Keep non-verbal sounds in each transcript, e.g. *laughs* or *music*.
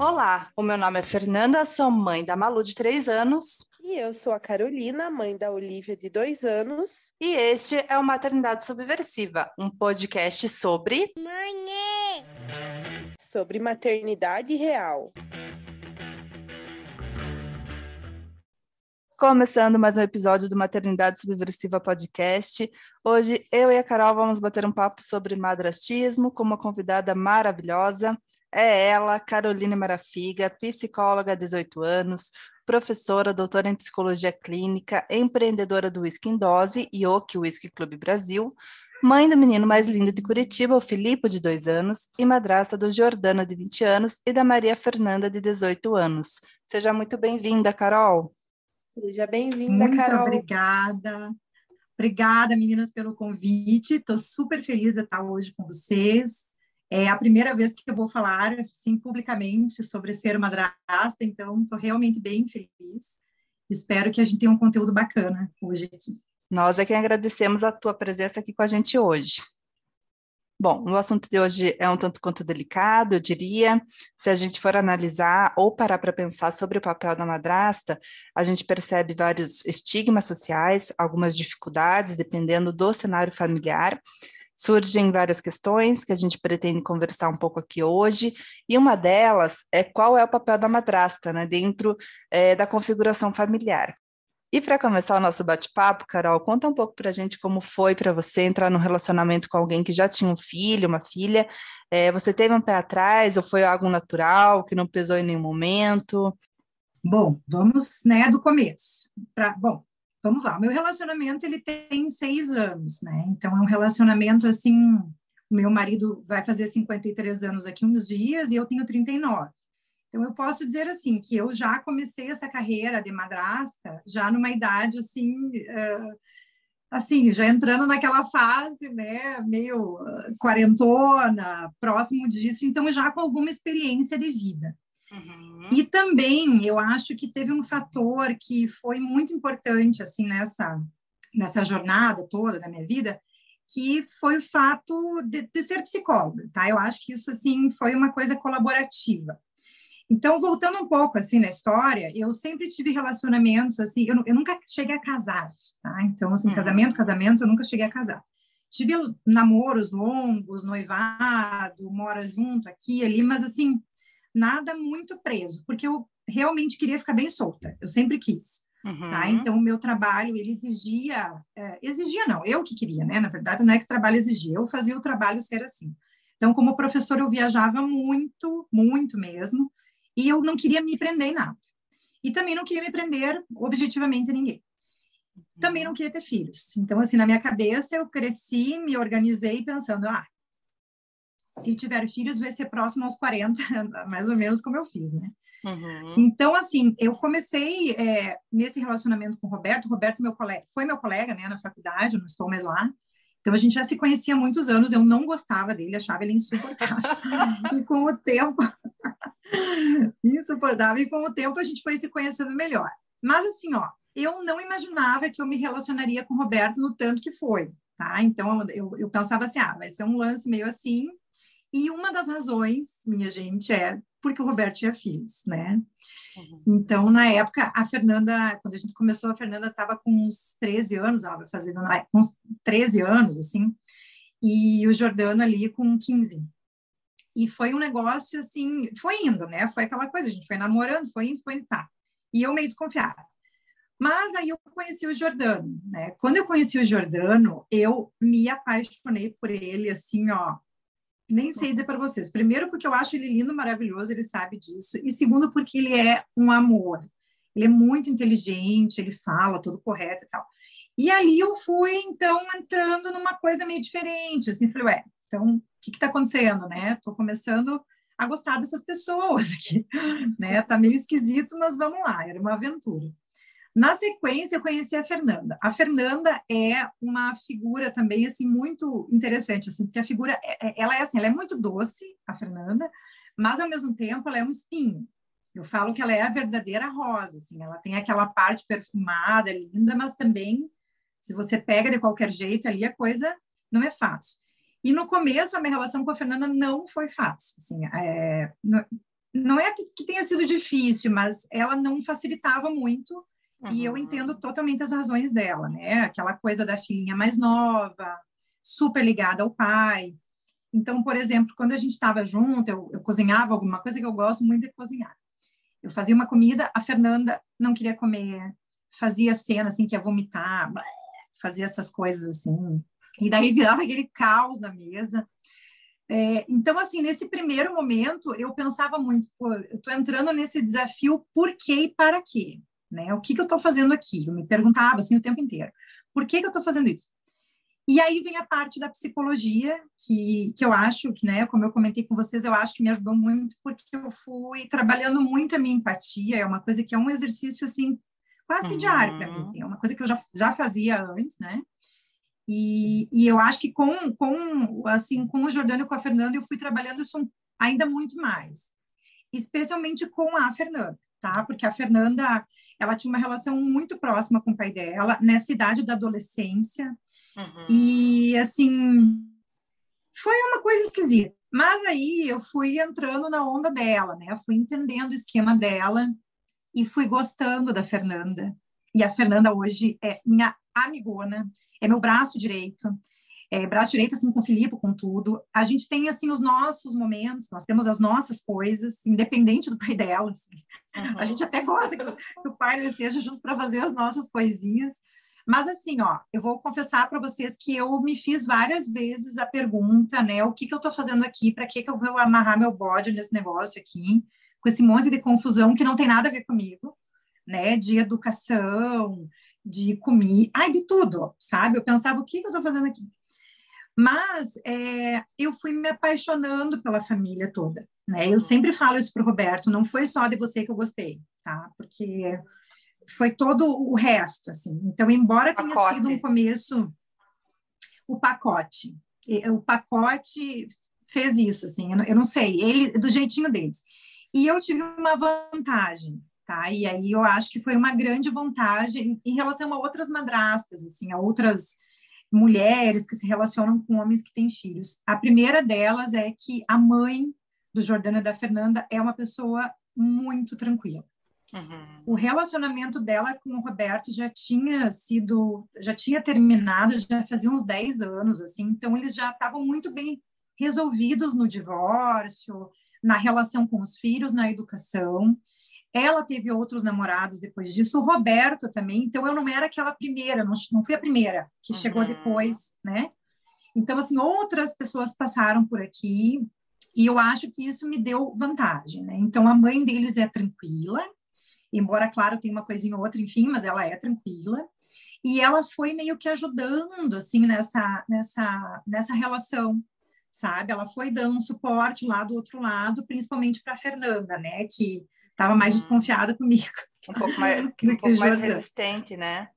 Olá, o meu nome é Fernanda, sou mãe da Malu de 3 anos. E eu sou a Carolina, mãe da Olivia de 2 anos. E este é o Maternidade Subversiva, um podcast sobre. Mãe! Sobre maternidade real. Começando mais um episódio do Maternidade Subversiva Podcast. Hoje eu e a Carol vamos bater um papo sobre madrastismo com uma convidada maravilhosa. É ela, Caroline Marafiga, psicóloga há 18 anos, professora, doutora em psicologia clínica, empreendedora do Whisky em Dose e Oki Whisky Clube Brasil, mãe do menino mais lindo de Curitiba, o Filipe, de 2 anos, e madrasta do Jordano, de 20 anos, e da Maria Fernanda, de 18 anos. Seja muito bem-vinda, Carol. Seja bem-vinda, Carol. Muito obrigada. Obrigada, meninas, pelo convite. Estou super feliz de estar hoje com vocês. É a primeira vez que eu vou falar assim, publicamente sobre ser madrasta, então estou realmente bem feliz. Espero que a gente tenha um conteúdo bacana hoje aqui. Nós é quem agradecemos a tua presença aqui com a gente hoje. Bom, o assunto de hoje é um tanto quanto delicado, eu diria. Se a gente for analisar ou parar para pensar sobre o papel da madrasta, a gente percebe vários estigmas sociais, algumas dificuldades, dependendo do cenário familiar surgem várias questões que a gente pretende conversar um pouco aqui hoje, e uma delas é qual é o papel da madrasta né, dentro é, da configuração familiar. E para começar o nosso bate-papo, Carol, conta um pouco para a gente como foi para você entrar num relacionamento com alguém que já tinha um filho, uma filha. É, você teve um pé atrás ou foi algo natural que não pesou em nenhum momento? Bom, vamos né, do começo. Pra, bom, vamos lá, meu relacionamento ele tem seis anos, né? Então é um relacionamento assim, meu marido vai fazer 53 anos aqui uns dias e eu tenho 39. Então eu posso dizer assim que eu já comecei essa carreira de madrasta já numa idade assim, uh, assim já entrando naquela fase, né, meio quarentona, próximo disso, então já com alguma experiência de vida. Uhum. E também eu acho que teve um fator que foi muito importante assim nessa nessa jornada toda da minha vida, que foi o fato de, de, ser psicóloga, tá? Eu acho que isso assim foi uma coisa colaborativa. Então, voltando um pouco assim na história, eu sempre tive relacionamentos assim, eu, eu nunca cheguei a casar, tá? Então, assim, uhum. casamento, casamento, eu nunca cheguei a casar. Tive namoros longos, noivado, mora junto aqui ali, mas assim, nada muito preso, porque eu realmente queria ficar bem solta, eu sempre quis. Tá? Uhum. Tá? Então, o meu trabalho, ele exigia, é, exigia não, eu que queria, né? Na verdade, não é que o trabalho exigia, eu fazia o trabalho ser assim. Então, como professor, eu viajava muito, muito mesmo, e eu não queria me prender em nada. E também não queria me prender objetivamente a ninguém. Também não queria ter filhos. Então, assim, na minha cabeça, eu cresci, me organizei pensando, ah, se tiver filhos, vai ser próximo aos 40, *laughs* mais ou menos como eu fiz, né? Uhum. Então, assim, eu comecei é, nesse relacionamento com o Roberto. O Roberto meu colega, foi meu colega, né, na faculdade, eu não estou mais lá. Então, a gente já se conhecia há muitos anos, eu não gostava dele, achava ele insuportável. *laughs* e com o tempo, *laughs* insuportável, e com o tempo a gente foi se conhecendo melhor. Mas, assim, ó, eu não imaginava que eu me relacionaria com o Roberto no tanto que foi, tá? Então, eu, eu pensava assim, ah, vai ser um lance meio assim, e uma das razões, minha gente, é porque o Roberto tinha filhos, né? Uhum. Então, na época, a Fernanda, quando a gente começou, a Fernanda estava com uns 13 anos, ela vai fazer com uns 13 anos, assim, e o Jordano ali com 15. E foi um negócio, assim, foi indo, né? Foi aquela coisa, a gente foi namorando, foi indo, foi indo, tá. E eu meio desconfiada. Mas aí eu conheci o Jordano, né? Quando eu conheci o Jordano, eu me apaixonei por ele, assim, ó, nem sei dizer para vocês. Primeiro, porque eu acho ele lindo, maravilhoso, ele sabe disso. E segundo, porque ele é um amor. Ele é muito inteligente, ele fala tudo correto e tal. E ali eu fui, então, entrando numa coisa meio diferente. Assim, falei, ué, então, o que está acontecendo, né? Estou começando a gostar dessas pessoas aqui, *laughs* né? Tá meio esquisito, mas vamos lá, era uma aventura. Na sequência, eu conheci a Fernanda. A Fernanda é uma figura também assim muito interessante, assim, porque a figura é, é, ela é assim, ela é muito doce, a Fernanda, mas ao mesmo tempo ela é um espinho. Eu falo que ela é a verdadeira rosa, assim, ela tem aquela parte perfumada, linda, mas também se você pega de qualquer jeito ali a coisa não é fácil. E no começo a minha relação com a Fernanda não foi fácil, assim, é, não é que tenha sido difícil, mas ela não facilitava muito, uhum. e eu entendo totalmente as razões dela, né? Aquela coisa da filhinha mais nova, super ligada ao pai. Então, por exemplo, quando a gente estava junto, eu, eu cozinhava alguma coisa que eu gosto muito de cozinhar. Eu fazia uma comida, a Fernanda não queria comer, fazia cena assim que ia vomitar, fazia essas coisas assim. E daí *laughs* virava aquele caos na mesa. É, então, assim, nesse primeiro momento, eu pensava muito, eu estou entrando nesse desafio por quê e para quê? Né? O que, que eu estou fazendo aqui? Eu me perguntava assim o tempo inteiro. Por que, que eu estou fazendo isso? E aí vem a parte da psicologia, que, que eu acho que, né, como eu comentei com vocês, eu acho que me ajudou muito, porque eu fui trabalhando muito a minha empatia, é uma coisa que é um exercício, assim, quase que diário para mim, uhum. assim, é uma coisa que eu já, já fazia antes, né? E, e eu acho que com, com, assim, com o Jordano e com a Fernanda, eu fui trabalhando isso ainda muito mais, especialmente com a Fernanda, tá? Porque a Fernanda, ela tinha uma relação muito próxima com o pai dela, nessa idade da adolescência, uhum. e, assim, foi uma coisa esquisita. Mas aí eu fui entrando na onda dela, né? Eu fui entendendo o esquema dela e fui gostando da Fernanda. E a Fernanda hoje é minha amigona, é meu braço direito, é, braço direito, assim, com o Filipe, com tudo. A gente tem, assim, os nossos momentos, nós temos as nossas coisas, independente do pai dela, assim. uhum. A gente até gosta que, que o pai não esteja junto para fazer as nossas coisinhas. Mas, assim, ó, eu vou confessar para vocês que eu me fiz várias vezes a pergunta, né, o que que eu estou fazendo aqui, para que que eu vou amarrar meu bode nesse negócio aqui, com esse monte de confusão que não tem nada a ver comigo, né, de educação, de comida, ai, de tudo, sabe? Eu pensava, o que, que eu estou fazendo aqui? Mas é, eu fui me apaixonando pela família toda, né? Eu sempre falo isso para o Roberto, não foi só de você que eu gostei, tá? Porque foi todo o resto, assim. Então, embora tenha pacote. sido um começo, o pacote, o pacote fez isso, assim, eu não sei, ele do jeitinho deles. E eu tive uma vantagem, tá? E aí eu acho que foi uma grande vantagem em relação a outras madrastas, assim, a outras mulheres que se relacionam com homens que têm filhos. A primeira delas é que a mãe do Jordana e da Fernanda é uma pessoa muito tranquila. Uhum. O relacionamento dela com o Roberto já tinha sido, já tinha terminado, já fazia uns 10 anos, assim, então eles já estavam muito bem resolvidos no divórcio, na relação com os filhos, na educação. Ela teve outros namorados depois disso, o Roberto também, então eu não era aquela primeira, não, não fui a primeira que uhum. chegou depois, né? Então, assim, outras pessoas passaram por aqui e eu acho que isso me deu vantagem, né? Então, a mãe deles é tranquila, embora, claro, tem uma coisinha ou outra, enfim, mas ela é tranquila. E ela foi meio que ajudando, assim, nessa, nessa, nessa relação, sabe? Ela foi dando um suporte lá do outro lado, principalmente para a Fernanda, né? Que estava mais desconfiada comigo. Um pouco mais, *laughs* um pouco mais resistente, né?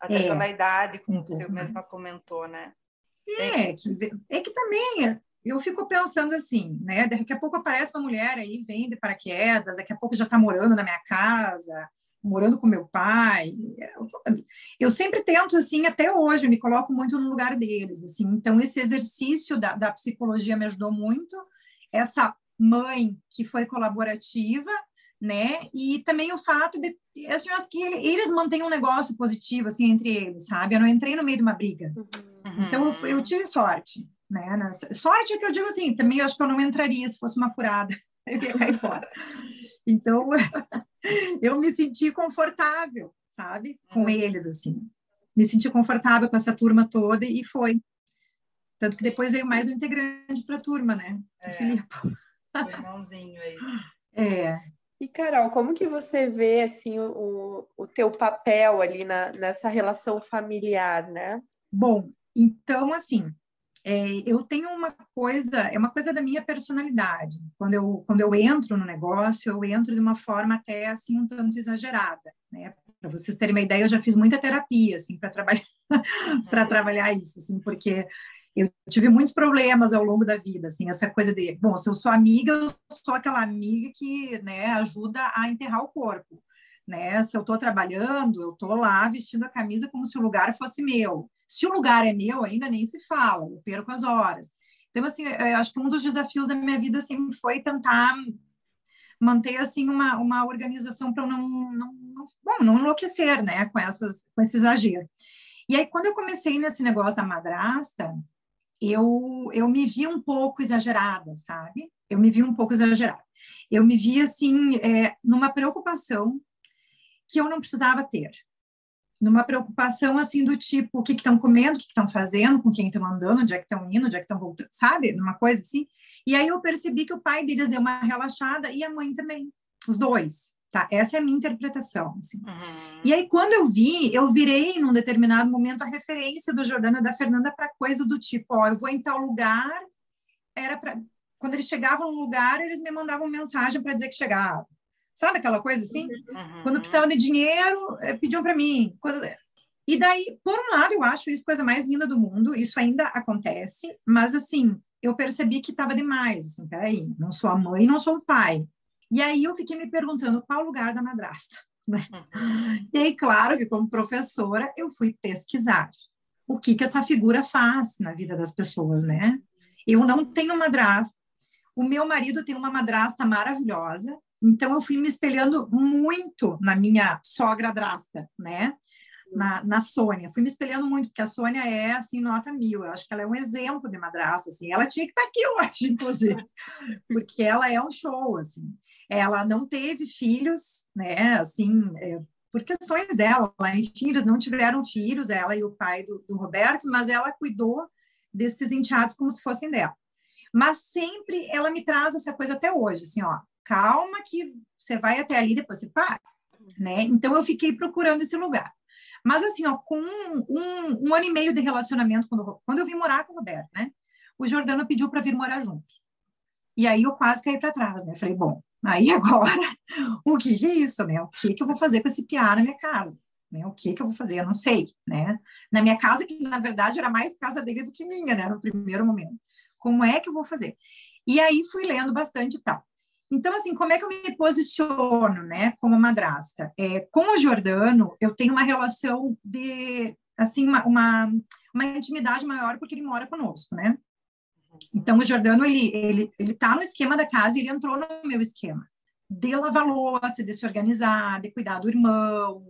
Até é, pela idade, como um você mesma comentou, né? É, que, é que também eu fico pensando assim, né? Daqui a pouco aparece uma mulher aí, vem de paraquedas, daqui a pouco já está morando na minha casa, morando com meu pai. Eu sempre tento, assim, até hoje, eu me coloco muito no lugar deles, assim. Então, esse exercício da, da psicologia me ajudou muito. Essa mãe que foi colaborativa, né? E também o fato de eu acho que eles mantêm um negócio positivo assim entre eles, sabe? Eu não entrei no meio de uma briga. Uhum. Então eu, eu, tive sorte, né? Sorte é que eu digo assim, também eu acho que eu não entraria se fosse uma furada, *laughs* eu ia cair fora. Então *laughs* eu me senti confortável, sabe? Com uhum. eles assim. Me senti confortável com essa turma toda e foi. Tanto que depois veio mais um integrante para a turma, né? É. O Filipe. Irmãozinho aí. É, e, Carol, como que você vê, assim, o, o teu papel ali na, nessa relação familiar, né? Bom, então, assim, é, eu tenho uma coisa, é uma coisa da minha personalidade. Quando eu, quando eu entro no negócio, eu entro de uma forma até, assim, um tanto exagerada, né? Para vocês terem uma ideia, eu já fiz muita terapia, assim, para trabalhar, *laughs* para uhum. trabalhar isso, assim, porque eu tive muitos problemas ao longo da vida, assim, essa coisa de, bom, se eu sou amiga, eu sou aquela amiga que, né, ajuda a enterrar o corpo, né? Se eu estou trabalhando, eu estou lá vestindo a camisa como se o lugar fosse meu. Se o lugar é meu, ainda nem se fala, eu perco as horas. Então, assim, acho que um dos desafios da minha vida sempre foi tentar manter assim uma, uma organização para não, não, não, bom, não enlouquecer, né, com essas com esse exagero. E aí quando eu comecei nesse negócio da madrasta, eu eu me vi um pouco exagerada, sabe? Eu me vi um pouco exagerada. Eu me vi assim é, numa preocupação que eu não precisava ter, numa preocupação assim do tipo o que estão comendo, o que estão fazendo, com quem estão andando, onde é que estão indo, onde é que estão voltando, sabe? Numa coisa assim. E aí eu percebi que o pai deles deu uma relaxada e a mãe também, os dois. Tá, essa é a minha interpretação. Assim. Uhum. E aí, quando eu vi, eu virei num determinado momento a referência do Jordano e da Fernanda para coisas do tipo: ó, eu vou em tal lugar. Era para. Quando eles chegavam no lugar, eles me mandavam mensagem para dizer que chegavam. Sabe aquela coisa assim? Uhum. Quando precisavam de dinheiro, eh, pediam para mim. Quando... E daí, por um lado, eu acho isso coisa mais linda do mundo, isso ainda acontece, mas assim, eu percebi que estava demais. Assim, peraí, não sou a mãe, não sou o pai e aí eu fiquei me perguntando qual o lugar da madrasta. *laughs* Né? Uhum. E aí, claro que como professora, eu fui pesquisar o que, que essa figura faz na vida das pessoas, né? Eu não tenho madrasta, o meu marido tem uma madrasta maravilhosa, então eu fui me espelhando muito na minha sogra drasta, né? Na, na Sônia. Fui me espelhando muito, porque a Sônia é, assim, nota mil. Eu acho que ela é um exemplo de madraça, assim. Ela tinha que estar aqui hoje, inclusive, *laughs* porque ela é um show, assim. Ela não teve filhos, né, assim, é, por questões dela. Enfim, eles não tiveram filhos, ela e o pai do, do Roberto, mas ela cuidou desses enteados como se fossem dela. Mas sempre ela me traz essa coisa até hoje, assim, ó, calma que você vai até ali, depois você para, né? Então eu fiquei procurando esse lugar. Mas assim, ó, com um, um, ano e meio de relacionamento, quando, quando eu vim morar com o Roberto, né? O Jordano pediu para vir morar junto. E aí eu quase caí para trás, né? Falei, bom, aí *laughs* agora, o que, que é isso, né? O que, que eu vou fazer com esse piá na minha casa? Né? O que, que eu vou fazer? Eu não sei, né? Na minha casa, que na verdade era mais casa dele do que minha, né? No primeiro momento. Como é que eu vou fazer? E aí fui lendo bastante e tal. Então, assim, como é que eu me posiciono, né, como madrasta? É, com o Jordano, eu tenho uma relação de, assim, uma, uma, uma intimidade maior porque ele mora conosco, né? Então, o Jordano, ele, ele, ele tá no esquema da casa e ele entrou no meu esquema. De lavar louça, de se organizar, de cuidar do irmão,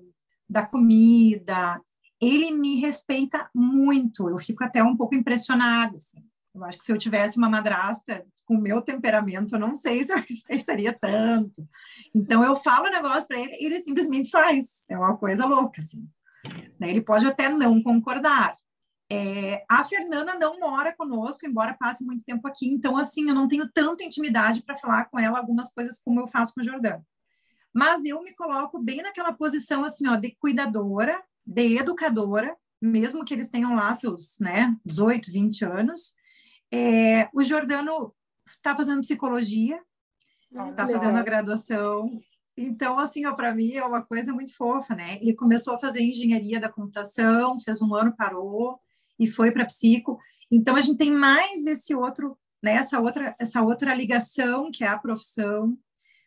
da comida. Ele me respeita muito. Eu fico até um pouco impressionada, assim. Eu acho que se eu tivesse uma madrasta com o meu temperamento, eu não sei se eu *laughs* respeitaria tanto. Então eu falo o negócio para ele, e ele simplesmente faz. É uma coisa louca, assim. Né? Ele pode até não concordar. É, a Fernanda não mora conosco, embora passe muito tempo aqui, então, assim, eu não tenho tanta intimidade para falar com ela algumas coisas como eu faço com o Jordão. Mas eu me coloco bem naquela posição, assim, ó, de cuidadora, de educadora, mesmo que eles tenham lá seus, né, 18, 20 anos, é, o Jordano está fazendo psicologia, está fazendo a graduação. Então, assim, para mim é uma coisa muito fofa, né? Ele começou a fazer engenharia da computação, fez um ano, parou e foi para psico. Então, a gente tem mais esse outro, né? Essa outra, essa outra ligação que é a profissão,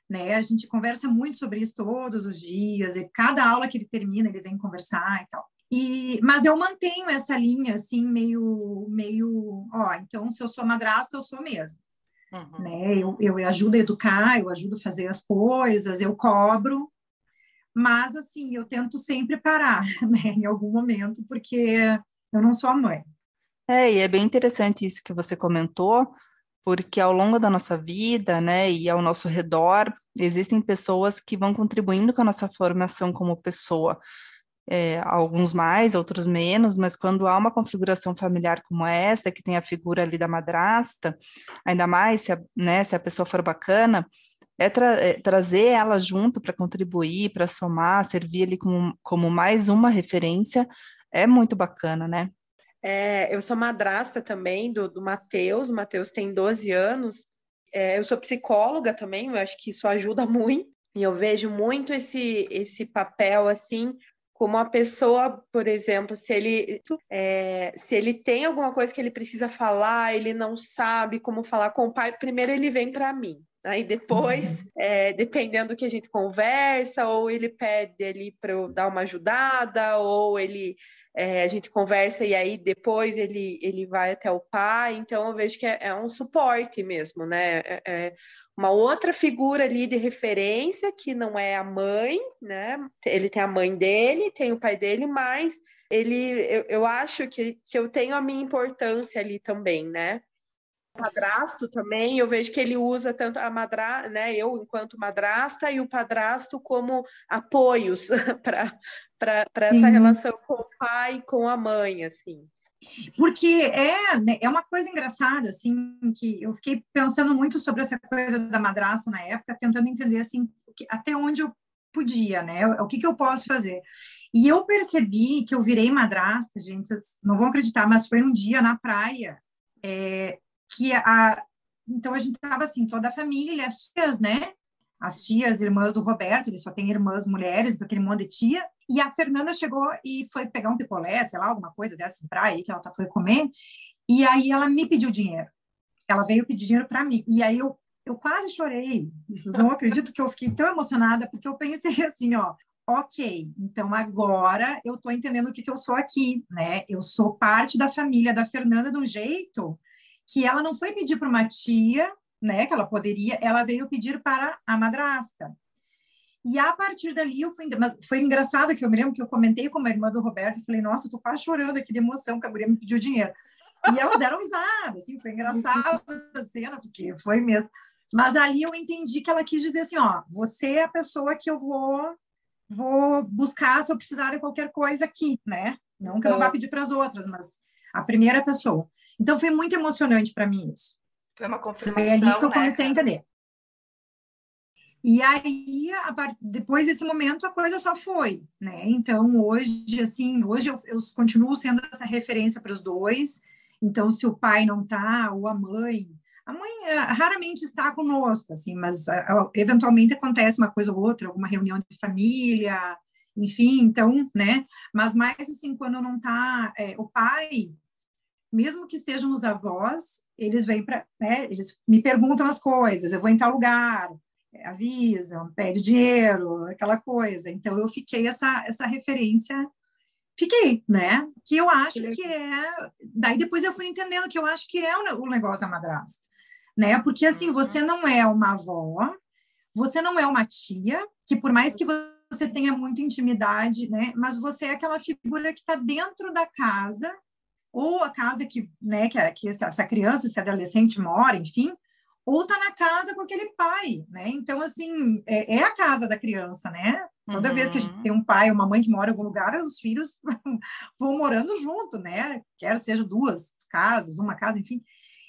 né? A gente conversa muito sobre isso todos os dias. E cada aula que ele termina, ele vem conversar e tal. E, mas eu mantenho essa linha assim meio meio, ó, então se eu sou madrasta, eu sou mesmo. Uhum. Né? Eu, eu ajudo a educar, eu ajudo a fazer as coisas, eu cobro, mas assim, eu tento sempre parar, *laughs* né, em algum momento, porque eu não sou a mãe. É, e é bem interessante isso que você comentou, porque ao longo da nossa vida, né, e ao nosso redor, existem pessoas que vão contribuindo com a nossa formação como pessoa é, alguns mais, outros menos, mas quando há uma configuração familiar como essa, que tem a figura ali da madrasta, ainda mais se a, né, se a pessoa for bacana, é, tra é trazer ela junto para contribuir, para somar, servir ali como, como mais uma referência, é muito bacana, né? É, eu sou madrasta também do, do Matheus, o Matheus tem 12 anos, é, eu sou psicóloga também, eu acho que isso ajuda *laughs* muito, e eu vejo muito esse, esse papel, assim, como a pessoa, por exemplo, se ele, é, se ele tem alguma coisa que ele precisa falar, ele não sabe como falar com o pai, primeiro ele vem para mim. Aí depois, uhum. é, dependendo do que a gente conversa, ou ele pede ali para eu dar uma ajudada, ou ele é, a gente conversa e aí depois ele, ele vai até o pai, então eu vejo que é, é um suporte mesmo, né? É, é uma outra figura ali de referência que não é a mãe, né? Ele tem a mãe dele, tem o pai dele, mas ele, eu, eu acho que, que eu tenho a minha importância ali também, né? padrasto também, eu vejo que ele usa tanto a madrasta, né, eu enquanto madrasta e o padrasto como apoios *laughs* para essa relação com o pai e com a mãe, assim. Porque é, né, é uma coisa engraçada, assim, que eu fiquei pensando muito sobre essa coisa da madrasta na época, tentando entender, assim, até onde eu podia, né, o que que eu posso fazer. E eu percebi que eu virei madrasta, gente, vocês não vão acreditar, mas foi um dia na praia, é, que a então a gente tava assim, toda a família, as tias, né? As tias, irmãs do Roberto, ele só tem irmãs mulheres, daquele monte de tia. E a Fernanda chegou e foi pegar um picolé, sei lá, alguma coisa dessas pra aí que ela tá, foi comer. E aí ela me pediu dinheiro. Ela veio pedir dinheiro para mim. E aí eu, eu quase chorei. Vocês não acreditam que eu fiquei tão emocionada, porque eu pensei *laughs* assim, ó, ok, então agora eu tô entendendo o que, que eu sou aqui, né? Eu sou parte da família da Fernanda de um jeito que ela não foi pedir para uma tia, né, que ela poderia, ela veio pedir para a madrasta. E a partir dali eu fui, mas foi engraçado que eu me lembro que eu comentei com a irmã do Roberto e falei, nossa, eu tô quase chorando aqui de emoção que a mulher me pediu dinheiro. E elas deram risada, assim, foi engraçado *laughs* a cena, porque foi mesmo. Mas ali eu entendi que ela quis dizer assim, ó, você é a pessoa que eu vou vou buscar se eu precisar de qualquer coisa aqui, né? Não que eu não vá pedir para as outras, mas a primeira pessoa. Então foi muito emocionante para mim isso. Foi uma confirmação. Foi ali que eu comecei né? a entender. E aí, a, depois desse momento, a coisa só foi, né? Então, hoje, assim, hoje eu, eu continuo sendo essa referência para os dois. Então, se o pai não tá, ou a mãe, a mãe uh, raramente está conosco, assim, mas uh, eventualmente acontece uma coisa ou outra, alguma reunião de família, enfim, então, né? Mas mais assim, quando não tá é, o pai, mesmo que estejam os avós, eles vêm para, né, eles me perguntam as coisas, eu vou em tal lugar, avisam, pede dinheiro, aquela coisa. Então eu fiquei essa essa referência, fiquei, né? Que eu acho que, é, daí depois eu fui entendendo que eu acho que é o, negócio da madrasta, né? Porque assim, você não é uma avó, você não é uma tia, que por mais que você tenha muita intimidade, né? Mas você é aquela figura que está dentro da casa ou a casa que, né, que, que essa criança, esse adolescente mora, enfim, ou tá na casa com aquele pai, né? Então, assim, é, é a casa da criança, né? Toda uhum. vez que a gente uhum. tem um pai ou uma mãe que mora em algum lugar, os filhos *laughs* vão morando junto, né? Quer seja duas casas, uma casa, enfim.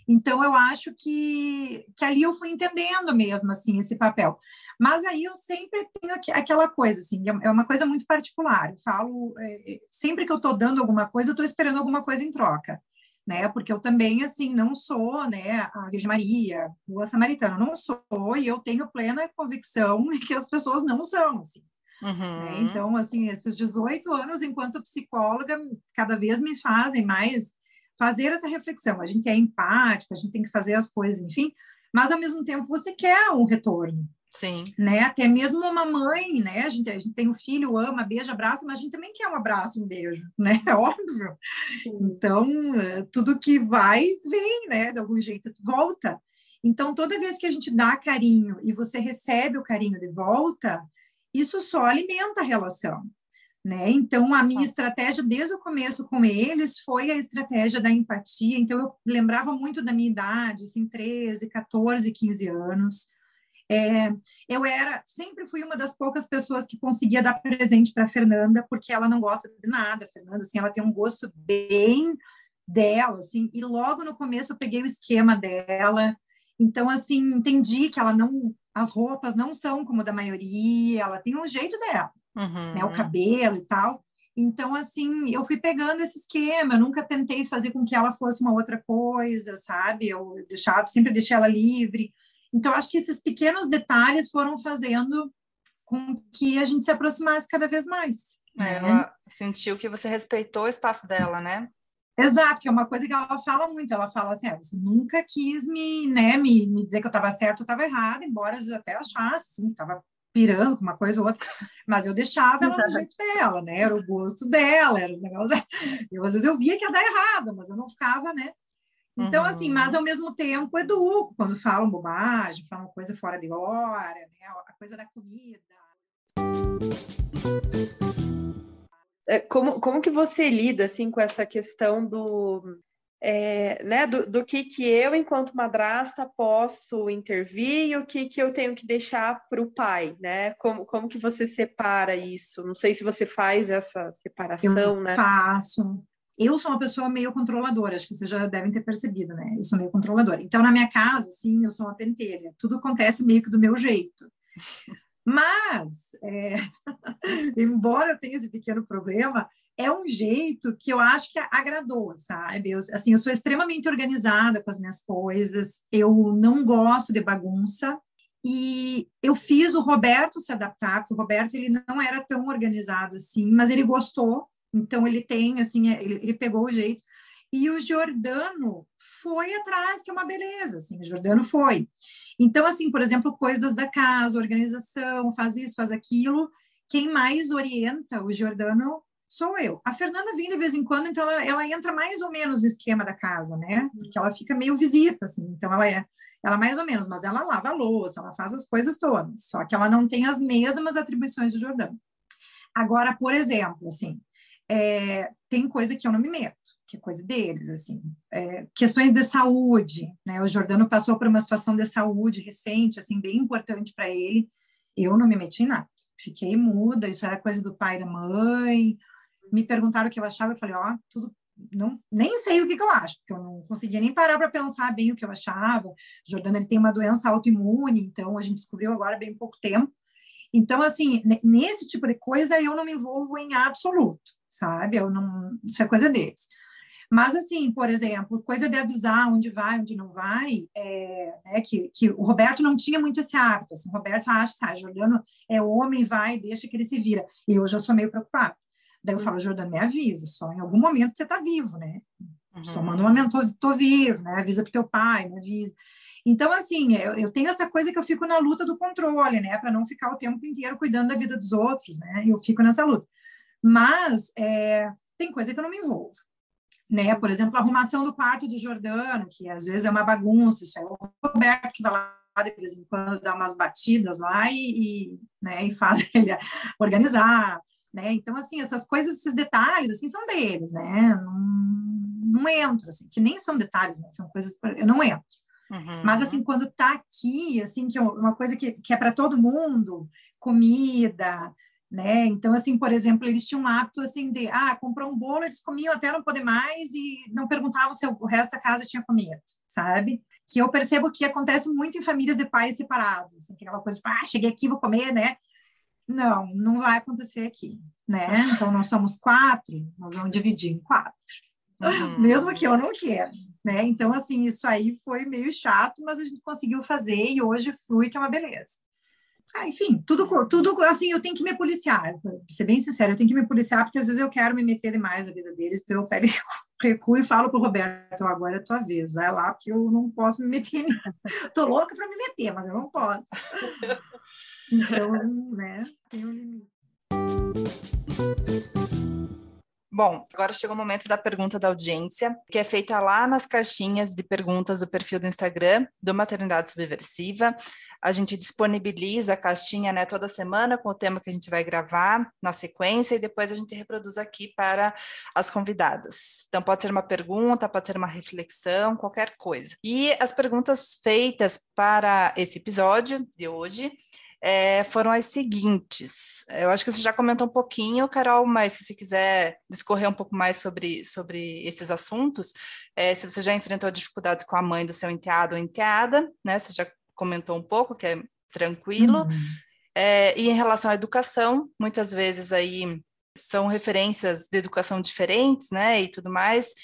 Então, eu acho que, que ali eu fui entendendo mesmo, assim, esse papel. Mas aí eu sempre tenho aquela coisa, assim, é, é uma coisa muito particular. Eu falo, é, é, sempre que eu estou dando alguma coisa, eu estou esperando alguma coisa em troca, né? Porque eu também, assim, não sou, né, a Virgem Maria, boa samaritana, não sou, e eu tenho plena convicção *laughs* que as pessoas não são, assim. Uhum. Né? Então, assim, esses 18 anos enquanto psicóloga, cada vez me fazem mais fazer essa reflexão. A gente é empática, a gente tem que fazer as coisas, enfim, mas ao mesmo tempo você quer um retorno. Sim. Né? Até mesmo uma mãe, né? A gente, a gente tem um filho, ama, beija, abraça, mas a gente também quer um abraço, um beijo, *laughs* né? É óbvio. Sim. Então, é, tudo que vai, vem, né? De algum jeito, volta. Então, toda vez que a gente dá carinho e você recebe o carinho de volta, isso só alimenta a relação. Né? Então, a minha tá. estratégia desde o começo com eles foi a estratégia da empatia. Então, eu lembrava muito da minha idade, assim, 13, 14, 15 anos. É, eu era, sempre fui uma das poucas pessoas que conseguia dar presente para Fernanda, porque ela não gosta de nada. Fernanda, assim, ela tem um gosto bem dela, assim, e logo no começo eu peguei o esquema dela. Então, assim, entendi que ela não, as roupas não são como da maioria, ela tem um jeito dela uhum. né, o cabelo e tal. Então, assim, eu fui pegando esse esquema, eu nunca tentei fazer com que ela fosse uma outra coisa, sabe? Eu deixava, sempre deixei ela livre. Então, acho que esses pequenos detalhes foram fazendo com que a gente se aproximasse cada vez mais. É, né? Ela sentiu que você respeitou o espaço dela, né? Exato, que é uma coisa que ela fala muito. Ela fala assim: ah, você nunca quis me, né, me, me dizer que eu estava certo ou estava errado, embora eu até achasse assim, que estava pirando com uma coisa ou outra, mas eu deixava ela no jeito dela, né? Era o gosto dela, era o negócio. Eu, às vezes eu via que ia dar errado, mas eu não ficava, né? Então, assim, uhum. assim, mas ao mesmo tempo educo quando falam bobagem, falam coisa fora de hora, né? A coisa da comida. É, como, como que você lida assim com essa questão do é, né, do, do, que, que eu, enquanto madrasta, posso intervir e o que, que eu tenho que deixar para o pai, né? Como, como que você separa isso? Não sei se você faz essa separação, eu né? Faço. Eu sou uma pessoa meio controladora, acho que vocês já devem ter percebido, né? Eu sou meio controladora. Então, na minha casa, assim, eu sou uma pentelha. Tudo acontece meio que do meu jeito. Mas, é, *laughs* embora eu tenha esse pequeno problema, é um jeito que eu acho que agradou, sabe? Eu, assim, eu sou extremamente organizada com as minhas coisas, eu não gosto de bagunça, e eu fiz o Roberto se adaptar, porque o Roberto ele não era tão organizado assim, mas ele gostou, então ele tem, assim, ele, ele pegou o jeito. E o Jordano foi atrás, que é uma beleza, assim, o Jordano foi. Então, assim, por exemplo, coisas da casa, organização, faz isso, faz aquilo. Quem mais orienta o Jordano sou eu. A Fernanda vem de vez em quando, então ela, ela, entra mais ou menos no esquema da casa, né? Porque ela fica meio visita, assim, então ela é, ela mais ou menos, mas ela lava a louça, ela faz as coisas todas, só que ela não tem as mesmas atribuições do Jordano. Agora, por exemplo, assim, é, tem coisa que eu não me meto, que é coisa deles, assim. É, questões de saúde, né? O Jordano passou por uma situação de saúde recente, assim, bem importante para ele. Eu não me meti em nada. Fiquei muda, isso era coisa do pai e da mãe. Me perguntaram o que eu achava, eu falei, ó, oh, tudo não, nem sei o que, que, eu acho, porque eu não conseguia nem parar para pensar bem o que eu achava. O Jordano ele tem uma doença autoimune, então a gente descobriu agora bem pouco tempo. Então, assim, nesse tipo de coisa eu não me envolvo em absoluto, sabe? Eu não, isso é coisa deles. Mas, assim, por exemplo, coisa de avisar onde vai, onde não vai, é, né, que, que o Roberto não tinha muito esse hábito. Assim, o Roberto acha, ah, Jordano é homem, vai, deixa que ele se vira. E eu já sou meio preocupada. Daí eu falo, Jordano, me avisa, só em algum momento você está vivo, né? Uhum. Só manda um momento, tô, tô vivo, né? Avisa pro teu pai, me avisa. Então, assim, eu, eu, tenho essa coisa que eu fico na luta do controle, né? Para não ficar o tempo inteiro cuidando da vida dos outros, né? Eu fico nessa luta. Mas é, tem coisa que eu não me envolvo. Né? Por exemplo, a arrumação do quarto do Jordano, que às vezes é uma bagunça, isso é o Roberto que vai lá de vez em quando dar umas batidas lá e, e, né, e faz *laughs* ele organizar, né? Então, assim, essas coisas, esses detalhes, assim, são deles, né? Não, não entro, assim, que nem são detalhes, né? São coisas, eu não entro. Uhum. Mas, assim, quando tá aqui, assim, que é uma coisa que, que é para todo mundo, comida, né? Então, assim, por exemplo, eles tinham um hábito, assim, de, ah, comprou um bolo, eles comiam até não poder mais e não perguntavam se o resto da casa tinha comido, sabe? Que eu percebo que acontece muito em famílias de pais separados, assim, que é coisa, tipo, ah, cheguei aqui, vou comer, né? Não, não vai acontecer aqui, né? Então, nós somos quatro, nós vamos dividir em quatro. Uhum. Mesmo que eu não queira né? Então, assim, isso aí foi meio chato, mas a gente conseguiu fazer e hoje flui, que é uma beleza. Ah, enfim, tudo, tudo assim, eu tenho que me policiar, para ser bem sincero, eu tenho que me policiar, porque às vezes eu quero me meter demais na vida deles, então eu pego recuo e falo para o Roberto, agora é a tua vez, vai lá, porque eu não posso me meter Tô louca para me meter, mas eu não posso. Então, né, tem um limite. Bom, agora chegou o momento da pergunta da audiência, que é feita lá nas caixinhas de perguntas do perfil do Instagram do Maternidade Subversiva. A gente disponibiliza a caixinha né, toda semana com o tema que a gente vai gravar na sequência e depois a gente reproduz aqui para as convidadas. Então, pode ser uma pergunta, pode ser uma reflexão, qualquer coisa. E as perguntas feitas para esse episódio de hoje é, foram as seguintes. Eu acho que você já comentou um pouquinho, Carol, mas se você quiser discorrer um pouco mais sobre, sobre esses assuntos, é, se você já enfrentou dificuldades com a mãe do seu enteado ou enteada, né? Você já comentou um pouco, que é tranquilo. Uhum. É, e em relação à educação, muitas vezes aí são referências de educação diferentes, né? E tudo mais.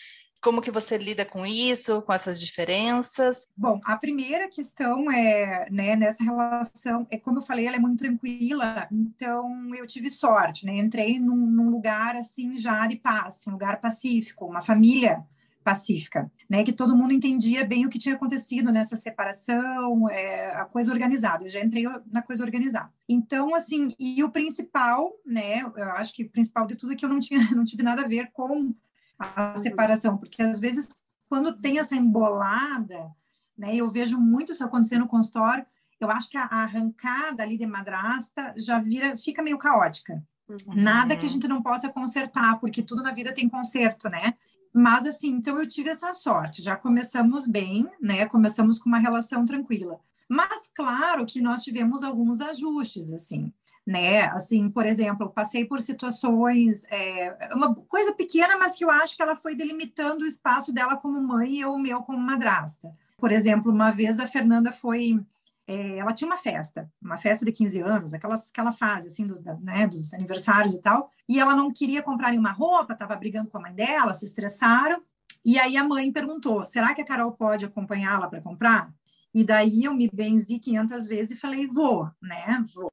Como que você lida com isso, com essas diferenças? Bom, a primeira questão é, né, nessa relação, é como eu falei, ela é muito tranquila, então eu tive sorte, né? Entrei num, num lugar assim já de paz, um lugar pacífico, uma família pacífica, né? Que todo mundo entendia bem o que tinha acontecido nessa separação, é, a coisa organizada. Eu já entrei na coisa organizada. Então, assim, e o principal, né? Eu acho que o principal de tudo é que eu não tinha, *laughs* não tive nada a ver com a separação, porque às vezes quando tem essa embolada, né? Eu vejo muito isso acontecer no consultório. Eu acho que a, arrancada ali de madrasta já vira, fica meio caótica. Uhum. Nada que a gente não possa consertar, porque tudo na vida tem conserto, né? Mas assim, então eu tive essa sorte. Já começamos bem, né? Começamos com uma relação tranquila. Mas claro que nós tivemos alguns ajustes, assim, né? Assim, por exemplo, passei por situações, é, uma coisa pequena, mas que eu acho que ela foi delimitando o espaço dela como mãe e eu o meu como madrasta. Por exemplo, uma vez a Fernanda foi é, ela tinha uma festa, uma festa de 15 anos, aquelas, aquela fase, assim, dos, né, dos aniversários e tal, e ela não queria comprar nenhuma roupa, estava brigando com a mãe dela, se estressaram, e aí a mãe perguntou, será que a Carol pode acompanhá-la para comprar? E daí eu me benzi 500 vezes e falei, vou, né, vou.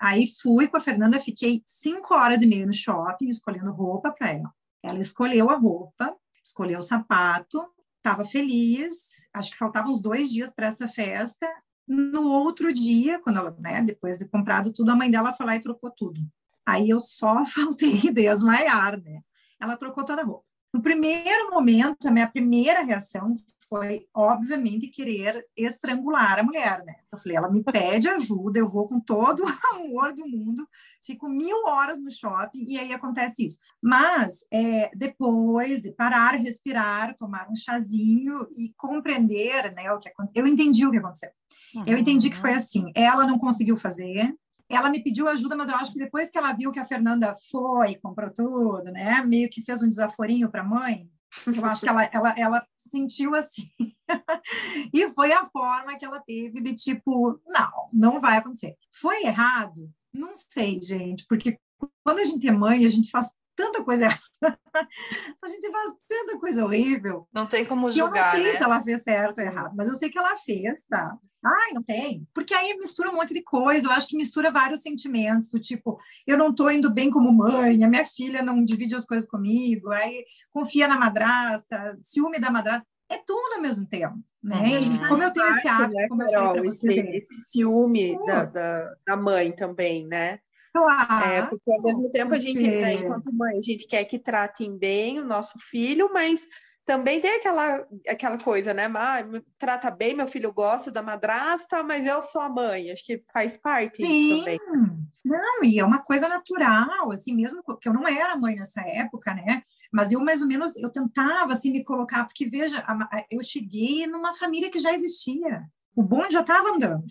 Aí fui com a Fernanda, fiquei cinco horas e meia no shopping escolhendo roupa para ela. Ela escolheu a roupa, escolheu o sapato, estava feliz. Acho que faltavam uns dois dias para essa festa. No outro dia, quando ela, né, depois de comprado tudo, a mãe dela foi lá e trocou tudo. Aí eu só *laughs* faltei desmaiar, né? Ela trocou toda a roupa. No primeiro momento, a minha primeira reação foi, obviamente, querer estrangular a mulher, né? Eu falei, ela me pede ajuda, eu vou com todo *laughs* o amor do mundo, fico mil horas no shopping e aí acontece isso. Mas é, depois de parar, respirar, tomar um chazinho e compreender, né, o que aconteceu, eu entendi o que aconteceu. Uhum. Eu entendi que foi assim, ela não conseguiu fazer, ela me pediu ajuda, mas eu acho que depois que ela viu que a Fernanda foi, comprou tudo, né, meio que fez um desaforinho para a mãe, eu acho que ela, ela, ela sentiu assim. *laughs* e foi a forma que ela teve de tipo, não, não vai acontecer. Foi errado? Não sei, gente, porque quando a gente é mãe, a gente faz tanta coisa errada. *laughs* a gente faz tanta coisa horrível. Não tem como julgar, Eu não sei né? se ela fez certo ou errado, mas eu sei que ela fez, tá? Ai, não tem. Porque aí mistura um monte de coisa. Eu acho que mistura vários sentimentos, do tipo, eu não estou indo bem como mãe, a minha filha não divide as coisas comigo, aí confia na madrasta, ciúme da madrasta. É tudo ao mesmo tempo, né? Uhum. Como eu tenho esse hábito, né, como Carol, eu esse, esse, ciúme da, da, da mãe também, né? Claro. É, porque ao mesmo tempo a gente, né, enquanto mãe, a gente quer que tratem bem o nosso filho, mas também tem aquela, aquela coisa, né? Ah, trata bem, meu filho gosta da madrasta, mas eu sou a mãe. Acho que faz parte Sim. isso também. Não, e é uma coisa natural, assim, mesmo que eu não era mãe nessa época, né? Mas eu, mais ou menos, eu tentava, assim, me colocar, porque, veja, eu cheguei numa família que já existia. O bonde já estava andando.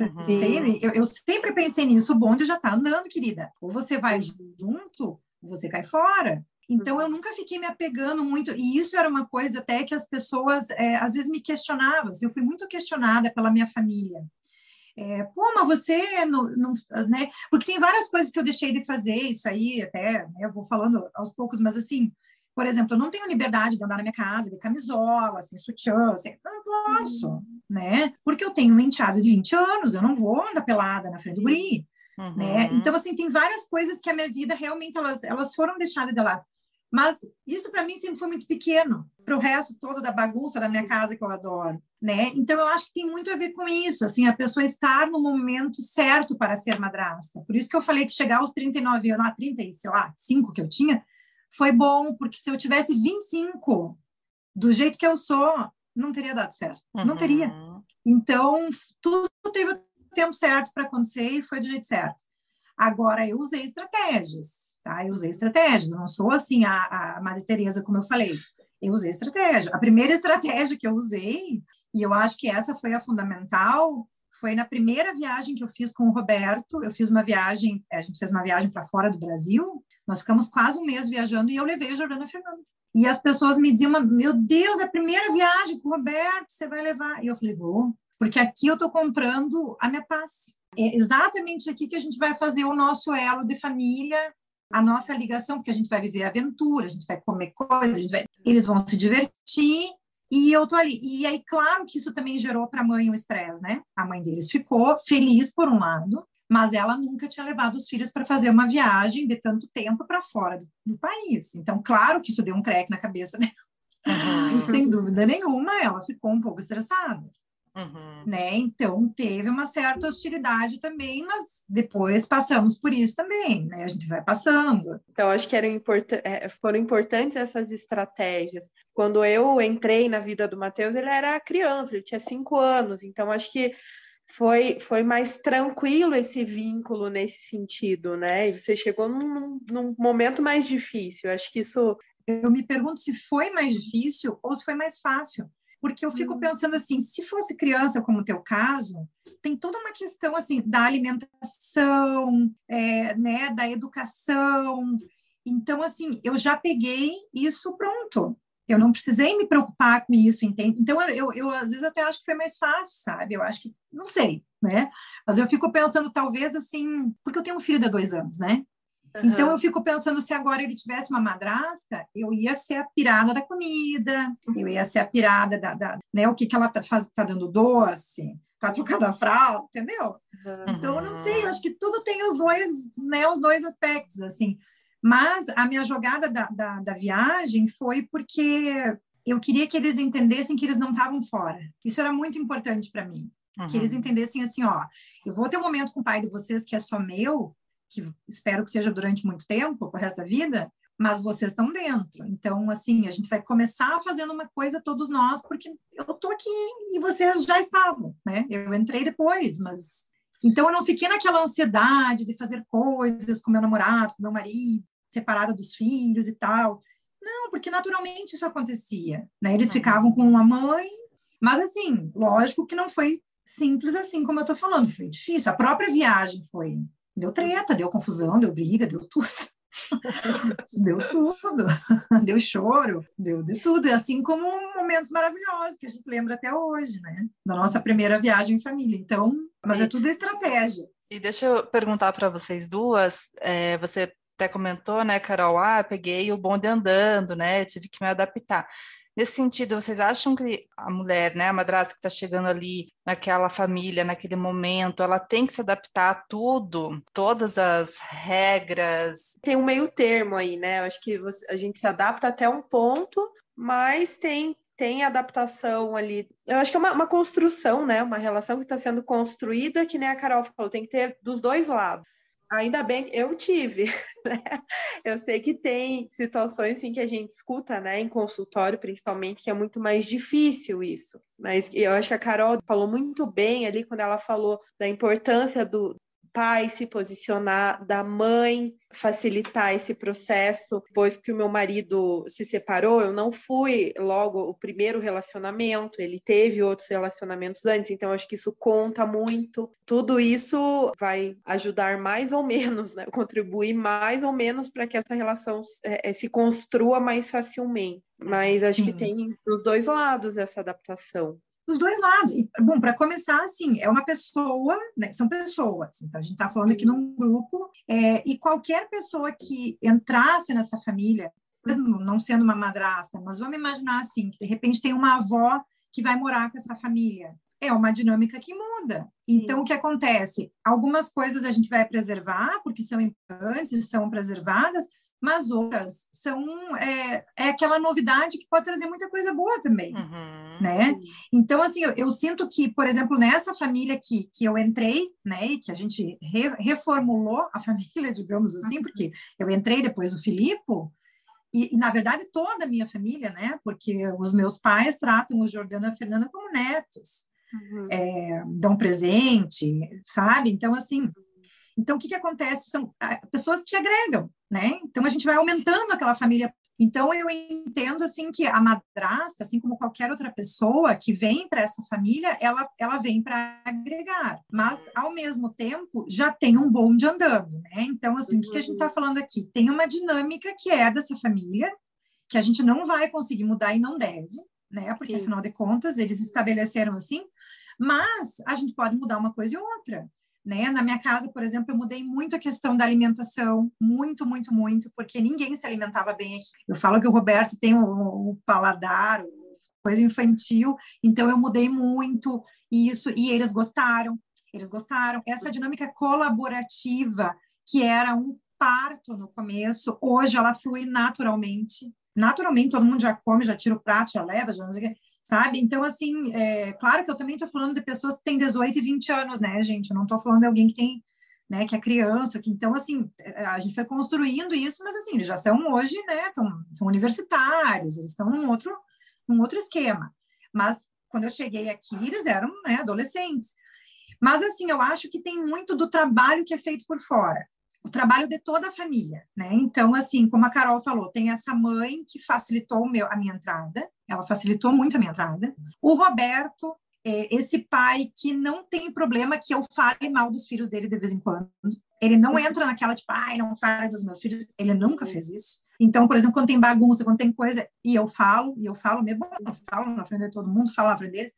Uhum. Eu, eu, sempre pensei nisso, o bonde já está andando, querida. Ou você vai junto, ou você cai fora. Então, eu nunca fiquei me apegando muito, e isso era uma coisa até que as pessoas, é, às vezes, me questionavam. Eu fui muito questionada pela minha família. É, Pô, mas você não, não, né? Porque tem várias coisas que eu deixei de fazer, isso aí até, né, eu vou falando aos poucos, mas assim, por exemplo, eu não tenho liberdade de andar na minha casa de camisola, assim, sutiã, assim, não posso, uhum. né? Porque eu tenho um enteado de 20 anos, eu não vou andar pelada na frente do guri, né? uhum. né? Então, assim, tem várias coisas que a minha vida realmente elas, elas foram deixadas de lado. Mas isso para mim sempre foi muito pequeno, para o resto todo da bagunça da minha casa que eu adoro, né? Então eu acho que tem muito a ver com isso, assim, a pessoa estar no momento certo para ser madrasta. Por isso que eu falei que chegar aos 39 anos, a 30, sei lá, 5 que eu tinha, foi bom, porque se eu tivesse 25, do jeito que eu sou, não teria dado certo. Uhum. Não teria. Então, tudo teve o tempo certo para acontecer e foi do jeito certo. Agora, eu usei estratégias, tá? Eu usei estratégias, eu não sou assim a, a Maria Tereza, como eu falei. Eu usei estratégia. A primeira *laughs* estratégia que eu usei, e eu acho que essa foi a fundamental, foi na primeira viagem que eu fiz com o Roberto. Eu fiz uma viagem, a gente fez uma viagem para fora do Brasil. Nós ficamos quase um mês viajando e eu levei a Jordana Fernanda. E as pessoas me diziam: Meu Deus, é a primeira viagem com o Roberto, você vai levar? E eu falei: Vou, porque aqui eu estou comprando a minha paz. É exatamente aqui que a gente vai fazer o nosso elo de família, a nossa ligação, porque a gente vai viver aventura, a gente vai comer coisas, vai... eles vão se divertir e eu tô ali. E aí, claro que isso também gerou para a mãe um estresse, né? A mãe deles ficou feliz por um lado, mas ela nunca tinha levado os filhos para fazer uma viagem de tanto tempo para fora do, do, país. Então, claro que isso deu um creque na cabeça dela. Uhum. Sem dúvida nenhuma, ela ficou um pouco estressada. Uhum. Né? Então teve uma certa hostilidade também, mas depois passamos por isso também, né? A gente vai passando. Então acho que eram import é, foram importantes essas estratégias. Quando eu entrei na vida do Matheus, ele era criança, ele tinha cinco anos, então acho que foi, foi mais tranquilo esse vínculo nesse sentido, né? E você chegou num, num momento mais difícil. Acho que isso. Eu me pergunto se foi mais difícil ou se foi mais fácil porque eu fico hum. pensando assim, se fosse criança, como o teu caso, tem toda uma questão assim da alimentação, é, né, da educação. Então, assim, eu já peguei isso pronto. Eu não precisei me preocupar com isso, entende? Então, eu, eu, eu, às vezes até acho que foi mais fácil, sabe? Eu acho que, não sei, né? Mas eu fico pensando, talvez, assim, porque eu tenho um filho de dois anos, né? Uhum. Então eu fico pensando se agora ele tivesse uma madrasta, eu ia ser a pirada da comida, eu ia ser a pirada da, da né, o que que ela tá, faz, tá dando doce, tá trocando a fralda, entendeu? Uhum. Então eu não sei, eu acho que tudo tem os dois, né, os dois aspectos assim. Mas a minha jogada da, da, da viagem foi porque eu queria que eles entendessem que eles não estavam fora. Isso era muito importante para mim. Uhum. Que eles uhum. entendessem assim, ó, eu vou ter um momento com o pai de vocês que é só meu, que espero que seja durante muito tempo, o resto da vida, mas vocês estão dentro. Então, assim, a gente vai começar fazendo uma coisa todos nós, porque eu tô aqui e vocês já estavam, né? Eu entrei depois, mas então eu não fiquei naquela ansiedade de fazer coisas com meu namorado, com meu marido, separada dos filhos e tal. Não, porque naturalmente isso acontecia, né? Eles uhum. ficavam com a mãe, mas assim, lógico que não foi simples assim como eu tô falando, foi difícil. A própria viagem foi Deu treta, deu confusão, deu briga, deu tudo. *laughs* deu tudo, *laughs* deu choro, deu de tudo, assim como momentos maravilhosos que a gente lembra até hoje, né? Da nossa primeira viagem em família. Então, mas é tudo estratégia. E deixa eu perguntar para vocês duas, é, você até comentou, né, Carol, ah, peguei o bonde andando, né, tive que me adaptar. Nesse sentido, vocês acham que a mulher, né, a madrasta que está chegando ali naquela família, naquele momento, ela tem que se adaptar a tudo, todas as regras? Tem um meio termo aí, né? Eu acho que a gente se adapta até um ponto, mas tem tem adaptação ali. Eu acho que é uma, uma construção, né? Uma relação que está sendo construída, que nem a Carol falou, tem que ter dos dois lados. Ainda bem que eu tive, *laughs* né? Eu sei que tem situações assim que a gente escuta, né, em consultório principalmente, que é muito mais difícil isso. Mas eu acho que a Carol falou muito bem ali quando ela falou da importância do, pai se posicionar, da mãe facilitar esse processo. Depois que o meu marido se separou, eu não fui logo o primeiro relacionamento, ele teve outros relacionamentos antes, então acho que isso conta muito. Tudo isso vai ajudar mais ou menos, né? contribuir mais ou menos para que essa relação é, é, se construa mais facilmente. Mas acho Sim. que tem dos dois lados essa adaptação dos dois lados. E, bom, para começar, assim, é uma pessoa, né, são pessoas, então a gente está falando aqui num grupo, é, e qualquer pessoa que entrasse nessa família, mesmo não sendo uma madrasta, mas vamos imaginar assim, que de repente tem uma avó que vai morar com essa família. É uma dinâmica que muda. Então, Sim. o que acontece? Algumas coisas a gente vai preservar, porque são importantes e são preservadas, mas outras são é, é, aquela novidade que pode trazer muita coisa boa também, uhum. né? Então, assim, eu, eu, sinto que, por exemplo, nessa família que, que eu entrei, né, e que a gente re, reformulou a *laughs* família, digamos assim, uhum. porque eu entrei depois do Filipe, e, e, na verdade, toda a minha família, né, porque os meus pais tratam o Jordano e a Fernanda como netos, uhum. é, dão presente, sabe? Então, assim, então, o que, que acontece? São ah, pessoas que agregam, né? Então, a gente vai aumentando aquela família. Então, eu entendo, assim, que a madrasta, assim como qualquer outra pessoa que vem para essa família, ela, ela vem para agregar. Mas, ao mesmo tempo, já tem um bonde andando, né? Então, assim, uhum. o que, que a gente está falando aqui? Tem uma dinâmica que é dessa família, que a gente não vai conseguir mudar e não deve, né? Porque, Sim. afinal de contas, eles estabeleceram assim, mas a gente pode mudar uma coisa e outra. Né? Na minha casa, por exemplo, eu mudei muito a questão da alimentação, muito, muito, muito, porque ninguém se alimentava bem aqui. Eu falo que o Roberto tem o, o paladar, coisa infantil, então eu mudei muito isso e eles gostaram. Eles gostaram. Essa dinâmica colaborativa que era um parto no começo, hoje ela flui naturalmente. naturalmente todo mundo já come, já tira o prato, já leva, já não sei o quê, sabe? Então, assim, é, claro que eu também estou falando de pessoas que têm 18 e 20 anos, né, gente? Eu não estou falando de alguém que tem, né, que é criança, que então, assim, é, a gente foi construindo isso, mas, assim, eles já são hoje, né, tão, são universitários, eles estão num outro, num outro esquema. Mas, quando eu cheguei aqui, eles eram, né, adolescentes. Mas, assim, eu acho que tem muito do trabalho que é feito por fora o trabalho de toda a família, né? Então, assim, como a Carol falou, tem essa mãe que facilitou meu, a minha entrada, ela facilitou muito a minha entrada. O Roberto, é, esse pai que não tem problema que eu fale mal dos filhos dele de vez em quando. Ele não entra naquela, tipo, ai, não fale dos meus filhos. Ele nunca fez isso. Então, por exemplo, quando tem bagunça, quando tem coisa, e eu falo, e eu falo mesmo, eu falo na frente de todo mundo, falo na frente deles,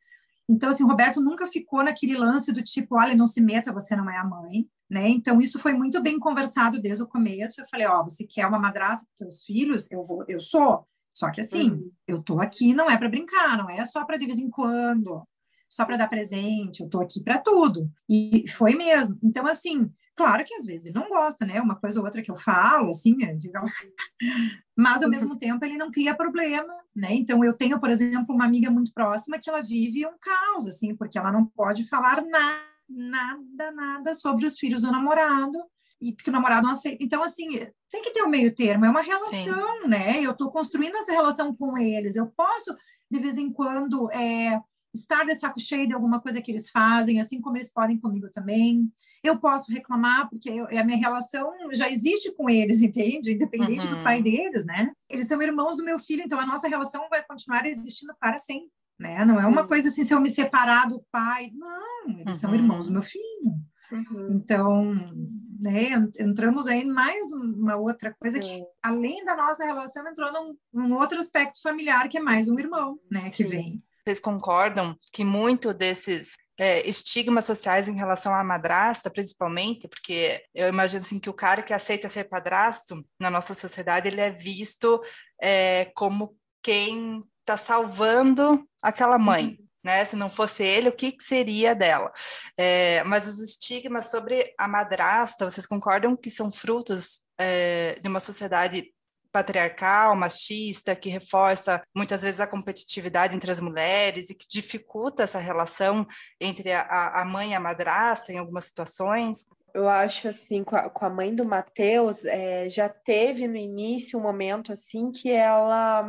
então, assim, o Roberto nunca ficou naquele lance do tipo, olha, não se meta, você não é a mãe, né? Então, isso foi muito bem conversado desde o começo. Eu falei, ó, oh, você quer uma madrasta para teus filhos? Eu vou, eu sou. Só que assim, uhum. eu tô aqui não é para brincar, não é só para de vez em quando, só para dar presente, eu tô aqui para tudo. E foi mesmo. Então, assim, claro que às vezes ele não gosta, né? Uma coisa ou outra que eu falo, assim, digamos. *laughs* mas ao mesmo tempo ele não cria problema né? Então eu tenho, por exemplo, uma amiga muito próxima que ela vive um caos, assim, porque ela não pode falar nada, nada, nada sobre os filhos do namorado e porque o namorado não aceita. Então, assim, tem que ter um meio termo, é uma relação, Sim. né? Eu estou construindo essa relação com eles. Eu posso, de vez em quando, é, estar de saco cheio de alguma coisa que eles fazem, assim como eles podem comigo também. Eu posso reclamar, porque eu, a minha relação já existe com eles, *laughs* entende? Independente uhum. do pai deles, né? Eles são irmãos do meu filho, então a nossa relação vai continuar existindo para sempre, né? Não é uma coisa assim, se eu me separar do pai. Não, eles uhum. são irmãos do meu filho. Uhum. Então, né, entramos aí em mais uma outra coisa que, além da nossa relação, entrou num, num outro aspecto familiar, que é mais um irmão, né, que Sim. vem. Vocês concordam que muito desses é, estigmas sociais em relação à madrasta, principalmente, porque eu imagino assim que o cara que aceita ser padrasto na nossa sociedade ele é visto é, como quem está salvando aquela mãe. Uhum. Né? Se não fosse ele, o que, que seria dela? É, mas os estigmas sobre a madrasta, vocês concordam que são frutos é, de uma sociedade patriarcal, machista, que reforça muitas vezes a competitividade entre as mulheres e que dificulta essa relação entre a, a mãe e a madrasta em algumas situações? Eu acho assim, com a, com a mãe do Matheus, é, já teve no início um momento assim que ela,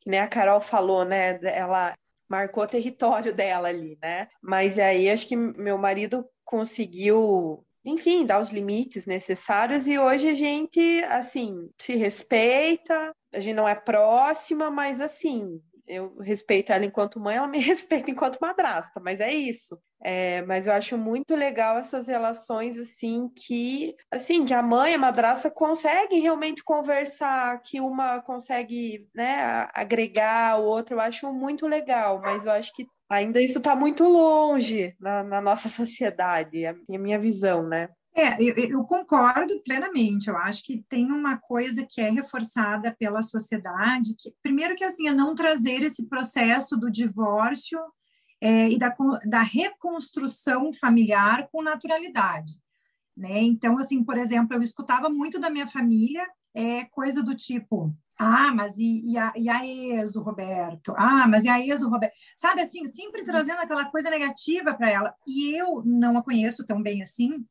que nem a Carol falou, né? Ela marcou o território *laughs* dela ali, né? Mas aí acho que meu marido conseguiu enfim, dar os limites necessários e hoje a gente, assim, se respeita, a gente não é próxima, mas assim, eu respeito ela enquanto mãe, ela me *laughs* respeita enquanto madrasta, mas é isso. É, mas eu acho muito legal essas relações assim que assim que a mãe e a madrasta conseguem realmente conversar, que uma consegue né, agregar o outro, eu acho muito legal, mas eu acho que ainda isso está muito longe na, na, nossa sociedade, é a minha visão, né? É, eu, eu, concordo plenamente. Eu acho que tem uma coisa que é reforçada pela sociedade, que primeiro que assim é não trazer esse processo do divórcio é, e da, da reconstrução familiar com naturalidade, né? Então, assim, por exemplo, eu escutava muito da minha família é, coisa do tipo ah, mas e, e, a, e a ex do Roberto? Ah, mas e a ex do Roberto? Sabe assim, sempre uhum. trazendo aquela coisa negativa para ela. E eu não a conheço tão bem assim,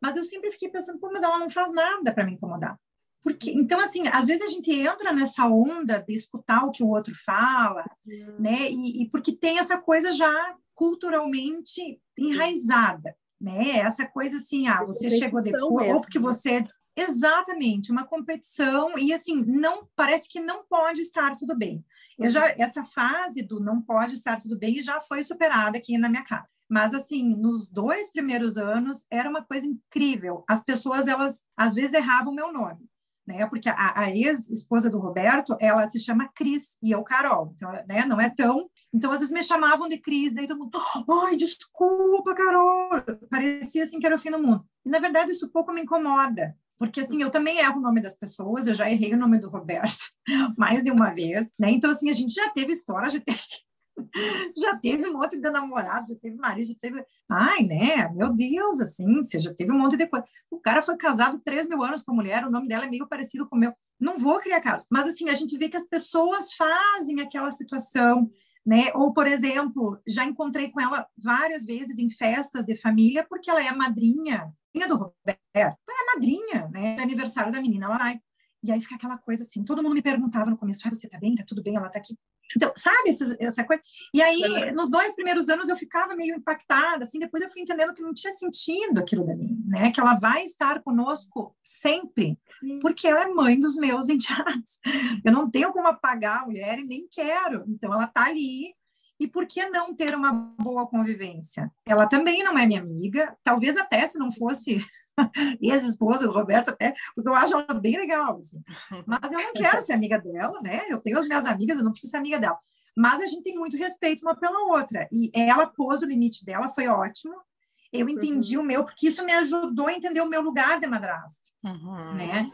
mas eu sempre fiquei pensando, pô, mas ela não faz nada para me incomodar. Porque, então, assim, às vezes a gente entra nessa onda de escutar o que o outro fala, uhum. né? E, e, porque tem essa coisa já culturalmente enraizada, né? Essa coisa assim, ah, você chegou depois, mesmo, ou porque né? você Exatamente, uma competição e assim, não parece que não pode estar tudo bem. Eu já uhum. essa fase do não pode estar tudo bem já foi superada aqui na minha casa. Mas assim, nos dois primeiros anos era uma coisa incrível. As pessoas elas às vezes erravam meu nome, né? Porque a, a ex-esposa do Roberto, ela se chama Cris e eu Carol. Então, né, não é tão então, às vezes me chamavam de Cris, aí todo mundo, ai, desculpa, Carol. Parecia assim que era o fim do mundo. E, na verdade, isso pouco me incomoda, porque assim, eu também erro o nome das pessoas, eu já errei o nome do Roberto *laughs* mais de uma vez, né? Então, assim, a gente já teve história, já teve *laughs* já teve um monte de namorado, já teve marido, já teve. Ai, né? Meu Deus, assim, você já teve um monte de coisa. O cara foi casado três mil anos com a mulher, o nome dela é meio parecido com o meu. Não vou criar caso. Mas, assim, a gente vê que as pessoas fazem aquela situação. Né? Ou, por exemplo, já encontrei com ela várias vezes em festas de família, porque ela é madrinha, do Roberto, é a madrinha, né? Aniversário da menina. Ela, e aí fica aquela coisa assim, todo mundo me perguntava no começo, ah, você tá bem? Tá tudo bem? Ela tá aqui. Então, sabe essa, essa coisa? E aí, nos dois primeiros anos eu ficava meio impactada, assim, depois eu fui entendendo que não tinha sentido aquilo dali, né? Que ela vai estar conosco sempre, Sim. porque ela é mãe dos meus *laughs* enteados. Eu não tenho como apagar a mulher e nem quero. Então, ela tá ali, e por que não ter uma boa convivência? Ela também não é minha amiga, talvez até se não fosse *laughs* ex-esposa do Roberto, até, porque eu acho ela bem legal, assim. Mas eu não quero ser amiga dela, né? Eu tenho as minhas amigas, eu não preciso ser amiga dela. Mas a gente tem muito respeito uma pela outra. E ela pôs o limite dela, foi ótimo. Eu entendi uhum. o meu, porque isso me ajudou a entender o meu lugar de madrasta, uhum. né?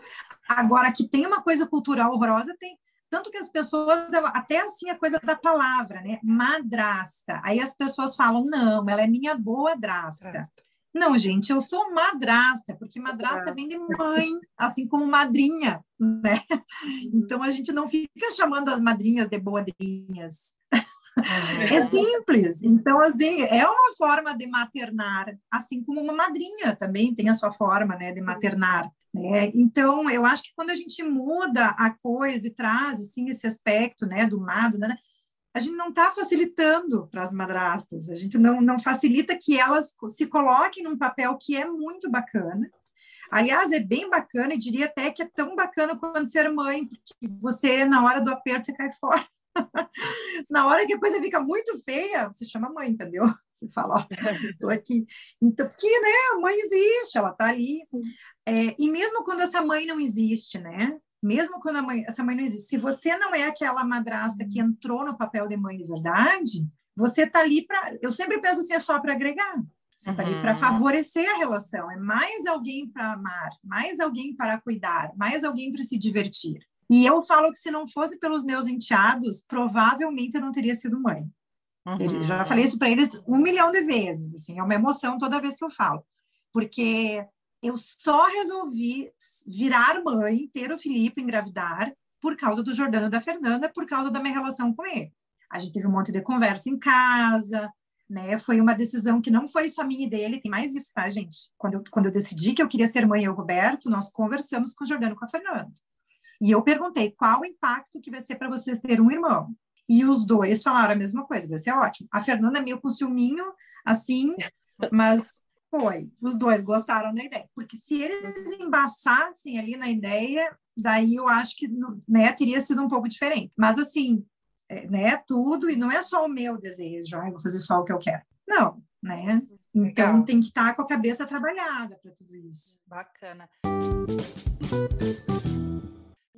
Agora, que tem uma coisa cultural horrorosa, tem. Tanto que as pessoas, até assim a coisa da palavra, né? Madrasta. Aí as pessoas falam, não, ela é minha boa drasta. Drasta. Não, gente, eu sou madrasta, porque madrasta vem de mãe, assim como madrinha, né? Então a gente não fica chamando as madrinhas de boadrinhas. É simples. Então, assim, é uma forma de maternar, assim como uma madrinha também tem a sua forma, né, de maternar. Né? Então, eu acho que quando a gente muda a coisa e traz, assim, esse aspecto, né, do mado, né, a gente não está facilitando para as madrastas, a gente não, não facilita que elas se coloquem num papel que é muito bacana. Aliás, é bem bacana e diria até que é tão bacana quanto ser mãe, porque você, na hora do aperto, você cai fora. *laughs* na hora que a coisa fica muito feia, você chama a mãe, entendeu? *laughs* Você fala, ó, tô aqui. Então, porque, né, a mãe existe, ela tá ali. É, e mesmo quando essa mãe não existe, né? mesmo quando mãe, essa mãe não existe, se você não é aquela madrasta que entrou no papel de mãe de verdade, você tá ali para. Eu sempre penso assim, é só para agregar. Você está uhum. ali para favorecer a relação. É mais alguém para amar, mais alguém para cuidar, mais alguém para se divertir. E eu falo que se não fosse pelos meus enteados, provavelmente eu não teria sido mãe. Uhum. já falei isso para eles um milhão de vezes. Assim, é uma emoção toda vez que eu falo. Porque eu só resolvi virar mãe, ter o Felipe, engravidar, por causa do Jordano e da Fernanda, por causa da minha relação com ele. A gente teve um monte de conversa em casa, né? Foi uma decisão que não foi só minha e dele, tem mais isso, tá, gente? Quando eu, quando eu decidi que eu queria ser mãe e o Roberto, nós conversamos com o Jordano e com a Fernanda. E eu perguntei qual o impacto que vai ser para vocês ter um irmão. E os dois falaram a mesma coisa, vai ser ótimo. A Fernanda meio com ciúminho, assim, *laughs* mas foi, os dois gostaram da ideia. Porque se eles embaçassem ali na ideia, daí eu acho que né, teria sido um pouco diferente. Mas assim, é, né, tudo, e não é só o meu desejo, ah, vou fazer só o que eu quero. Não, né? Então Legal. tem que estar com a cabeça trabalhada para tudo isso. Bacana.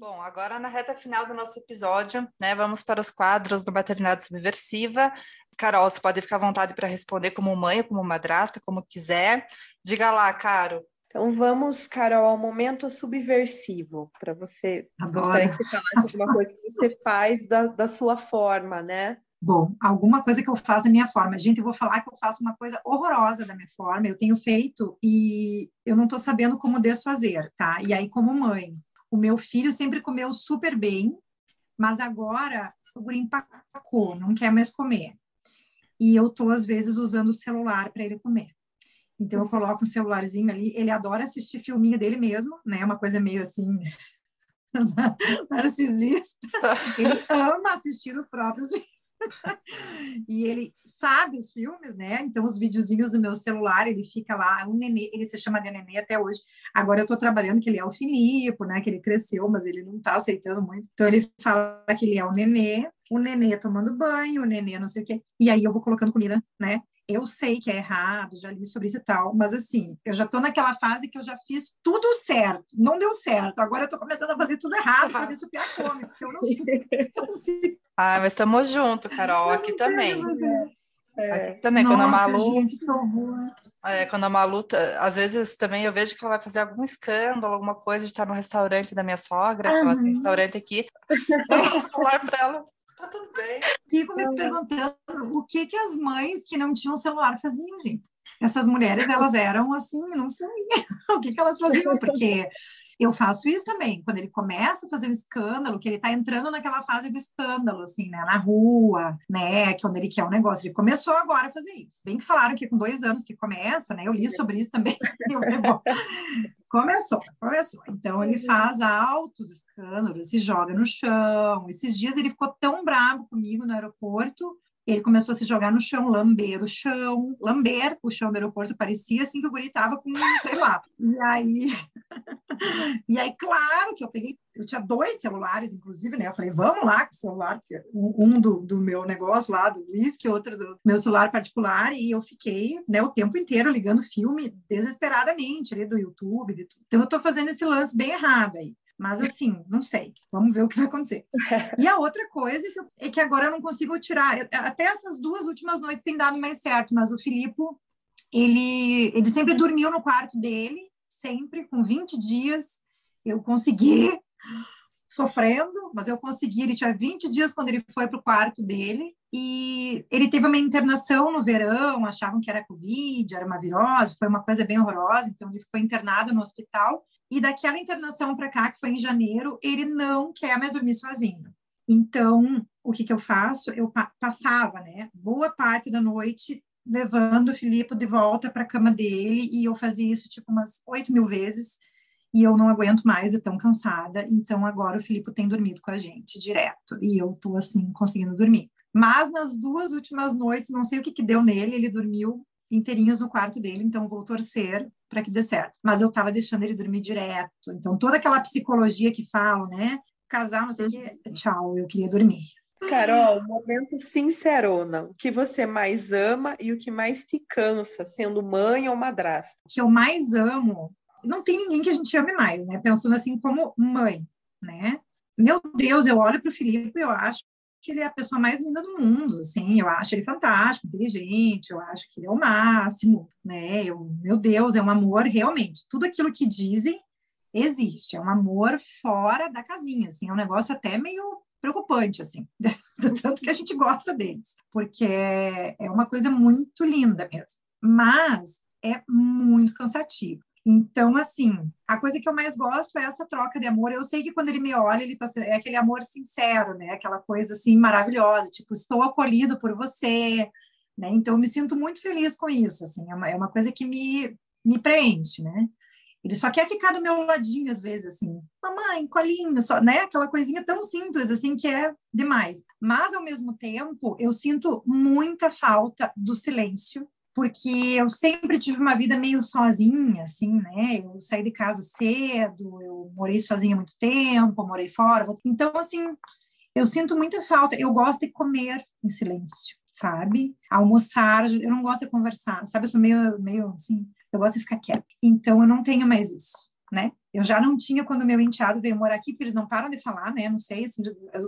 Bom, agora na reta final do nosso episódio, né, vamos para os quadros do Maternidade Subversiva. Carol, você pode ficar à vontade para responder como mãe, como madrasta, como quiser. Diga lá, Caro. Então vamos, Carol, ao momento subversivo, para você. Adoro. Gostaria que você falasse alguma coisa que você faz da, da sua forma, né? Bom, alguma coisa que eu faço da minha forma. Gente, eu vou falar que eu faço uma coisa horrorosa da minha forma. Eu tenho feito e eu não estou sabendo como desfazer, tá? E aí, como mãe, o meu filho sempre comeu super bem, mas agora o guri empacou, não quer mais comer e eu tô às vezes usando o celular para ele comer. Então eu coloco um celularzinho ali, ele adora assistir filminho dele mesmo, né? Uma coisa meio assim *laughs* narcisista. Ele ama assistir os próprios filmes. *laughs* e ele sabe os filmes, né? Então, os videozinhos do meu celular, ele fica lá, um nenê, ele se chama de nenê até hoje. Agora eu tô trabalhando que ele é o Filipe, né? Que ele cresceu, mas ele não tá aceitando muito. Então, ele fala que ele é o nenê, o nenê tomando banho, o nenê não sei o quê. E aí eu vou colocando comida, né? Eu sei que é errado, já li sobre isso e tal, mas assim, eu já tô naquela fase que eu já fiz tudo certo, não deu certo. Agora eu tô começando a fazer tudo errado para ver se o Pia come, porque eu não sei. *laughs* *laughs* ah, mas estamos junto, Carol, aqui também. É. Aqui também, Nossa, quando a Malu. Gente. É, quando a Malu, tá, às vezes também eu vejo que ela vai fazer algum escândalo, alguma coisa de estar no restaurante da minha sogra, ela tem restaurante aqui, eu celular para ela Tá tudo bem. Fico me perguntando o que que as mães que não tinham celular faziam, gente. Essas mulheres, elas eram assim, não sei *laughs* o que que elas faziam, porque eu faço isso também, quando ele começa a fazer um escândalo, que ele está entrando naquela fase do escândalo, assim, né, na rua, né, que é onde ele quer um negócio. Ele começou agora a fazer isso. Bem que falaram que com dois anos que começa, né, eu li sobre isso também. *laughs* começou, começou. Então ele faz altos escândalos, se joga no chão. Esses dias ele ficou tão bravo comigo no aeroporto ele começou a se jogar no chão, lamber o chão, lamber o chão do aeroporto, parecia assim que o guri estava com, sei lá. E aí, *laughs* e aí, claro que eu peguei, eu tinha dois celulares, inclusive, né? Eu falei, vamos lá com o celular, um do, do meu negócio lá, do whisky, outro do meu celular particular, e eu fiquei, né, o tempo inteiro ligando filme desesperadamente ali do YouTube, de tudo. Então eu estou fazendo esse lance bem errado aí. Mas assim, não sei. Vamos ver o que vai acontecer. E a outra coisa é que agora eu não consigo tirar. Até essas duas últimas noites tem dado mais certo, mas o Filipe, ele, ele sempre dormiu no quarto dele, sempre, com 20 dias. Eu consegui, sofrendo, mas eu consegui. Ele tinha 20 dias quando ele foi para o quarto dele. E ele teve uma internação no verão, achavam que era Covid, era uma virose, foi uma coisa bem horrorosa, então ele ficou internado no hospital. E daquela internação para cá, que foi em janeiro, ele não quer mais dormir sozinho. Então, o que, que eu faço? Eu pa passava, né, boa parte da noite levando o Filipe de volta para a cama dele, e eu fazia isso tipo umas oito mil vezes, e eu não aguento mais, eu tão cansada. Então, agora o Filipe tem dormido com a gente direto, e eu tô assim, conseguindo dormir. Mas nas duas últimas noites, não sei o que, que deu nele, ele dormiu inteirinhos no quarto dele, então vou torcer para que dê certo. Mas eu estava deixando ele dormir direto. Então, toda aquela psicologia que falam, né? Casal, não sei o quê, uhum. tchau, eu queria dormir. Carol, momento sincerona. O que você mais ama e o que mais te cansa, sendo mãe ou madrasta? O que eu mais amo, não tem ninguém que a gente ame mais, né? Pensando assim como mãe, né? Meu Deus, eu olho para o Felipe e eu acho que ele é a pessoa mais linda do mundo, assim, eu acho ele fantástico, inteligente, eu acho que ele é o máximo, né, eu, meu Deus, é um amor realmente, tudo aquilo que dizem existe, é um amor fora da casinha, assim, é um negócio até meio preocupante, assim, *laughs* tanto que a gente gosta deles, porque é, é uma coisa muito linda mesmo, mas é muito cansativo. Então, assim, a coisa que eu mais gosto é essa troca de amor. Eu sei que quando ele me olha, ele tá é aquele amor sincero, né? Aquela coisa assim maravilhosa, tipo, estou acolhido por você, né? Então, eu me sinto muito feliz com isso, assim, é uma, é uma coisa que me, me preenche, né? Ele só quer ficar do meu ladinho às vezes, assim, mamãe, colinho, só, né? Aquela coisinha tão simples, assim, que é demais. Mas, ao mesmo tempo, eu sinto muita falta do silêncio porque eu sempre tive uma vida meio sozinha, assim, né? Eu saí de casa cedo, eu morei sozinha muito tempo, morei fora. Então, assim, eu sinto muita falta. Eu gosto de comer em silêncio, sabe? Almoçar, eu não gosto de conversar, sabe? Eu sou meio, meio assim, eu gosto de ficar quieta. Então, eu não tenho mais isso, né? Eu já não tinha quando meu enteado veio morar aqui, porque eles não param de falar, né? Não sei, assim,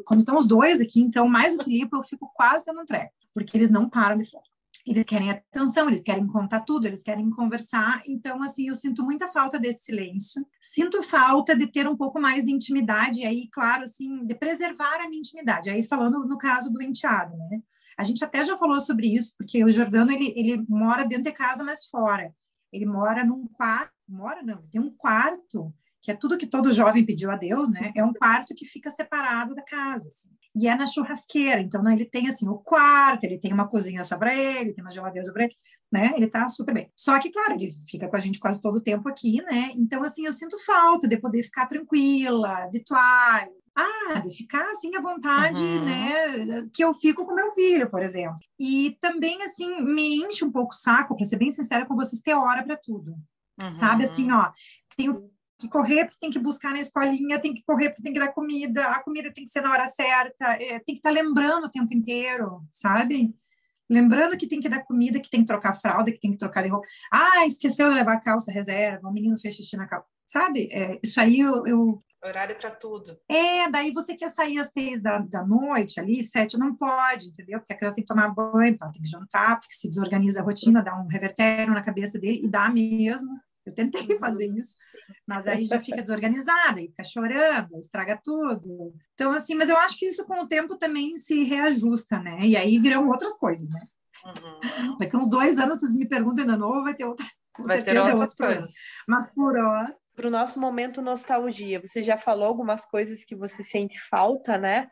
quando estão os dois aqui, então, mais o Felipe, eu fico quase dando treco, porque eles não param de falar eles querem atenção, eles querem contar tudo, eles querem conversar. Então, assim, eu sinto muita falta desse silêncio. Sinto falta de ter um pouco mais de intimidade, aí, claro, assim, de preservar a minha intimidade. Aí, falando no caso do enteado, né? A gente até já falou sobre isso, porque o Jordano, ele, ele mora dentro de casa, mas fora. Ele mora num quarto, mora não, tem um quarto que é tudo que todo jovem pediu a Deus, né? É um quarto que fica separado da casa, assim. E é na churrasqueira, então né, ele tem assim o quarto, ele tem uma cozinha só para ele, tem uma geladeira só para ele, né? Ele tá super bem. Só que, claro, ele fica com a gente quase todo o tempo aqui, né? Então, assim, eu sinto falta de poder ficar tranquila, de toalha, ah, de ficar assim à vontade, uhum. né? Que eu fico com meu filho, por exemplo. E também, assim, me enche um pouco o saco, para ser bem sincera com vocês, ter hora para tudo. Uhum. Sabe assim, ó, tenho que correr porque tem que buscar na escolinha, tem que correr porque tem que dar comida, a comida tem que ser na hora certa, é, tem que estar tá lembrando o tempo inteiro, sabe? Lembrando que tem que dar comida, que tem que trocar fralda, que tem que trocar de roupa. Ah, esqueceu de levar a calça reserva, o menino fez xixi na calça. Sabe? É, isso aí eu, eu... Horário para tudo. É, daí você quer sair às seis da, da noite, ali, sete, não pode, entendeu? Porque a criança tem que tomar banho, tem que jantar, porque se desorganiza a rotina, dá um revertério na cabeça dele, e dá mesmo Eu tentei uhum. fazer isso, mas aí já fica desorganizada, e fica chorando, estraga tudo. Então, assim, mas eu acho que isso com o tempo também se reajusta, né? E aí viram outras coisas, né? Uhum. Daqui uns dois anos vocês me perguntam ainda novo, vai ter outra. Com vai ter outras coisas. Mas por hora. Para o nosso momento nostalgia, você já falou algumas coisas que você sente falta, né?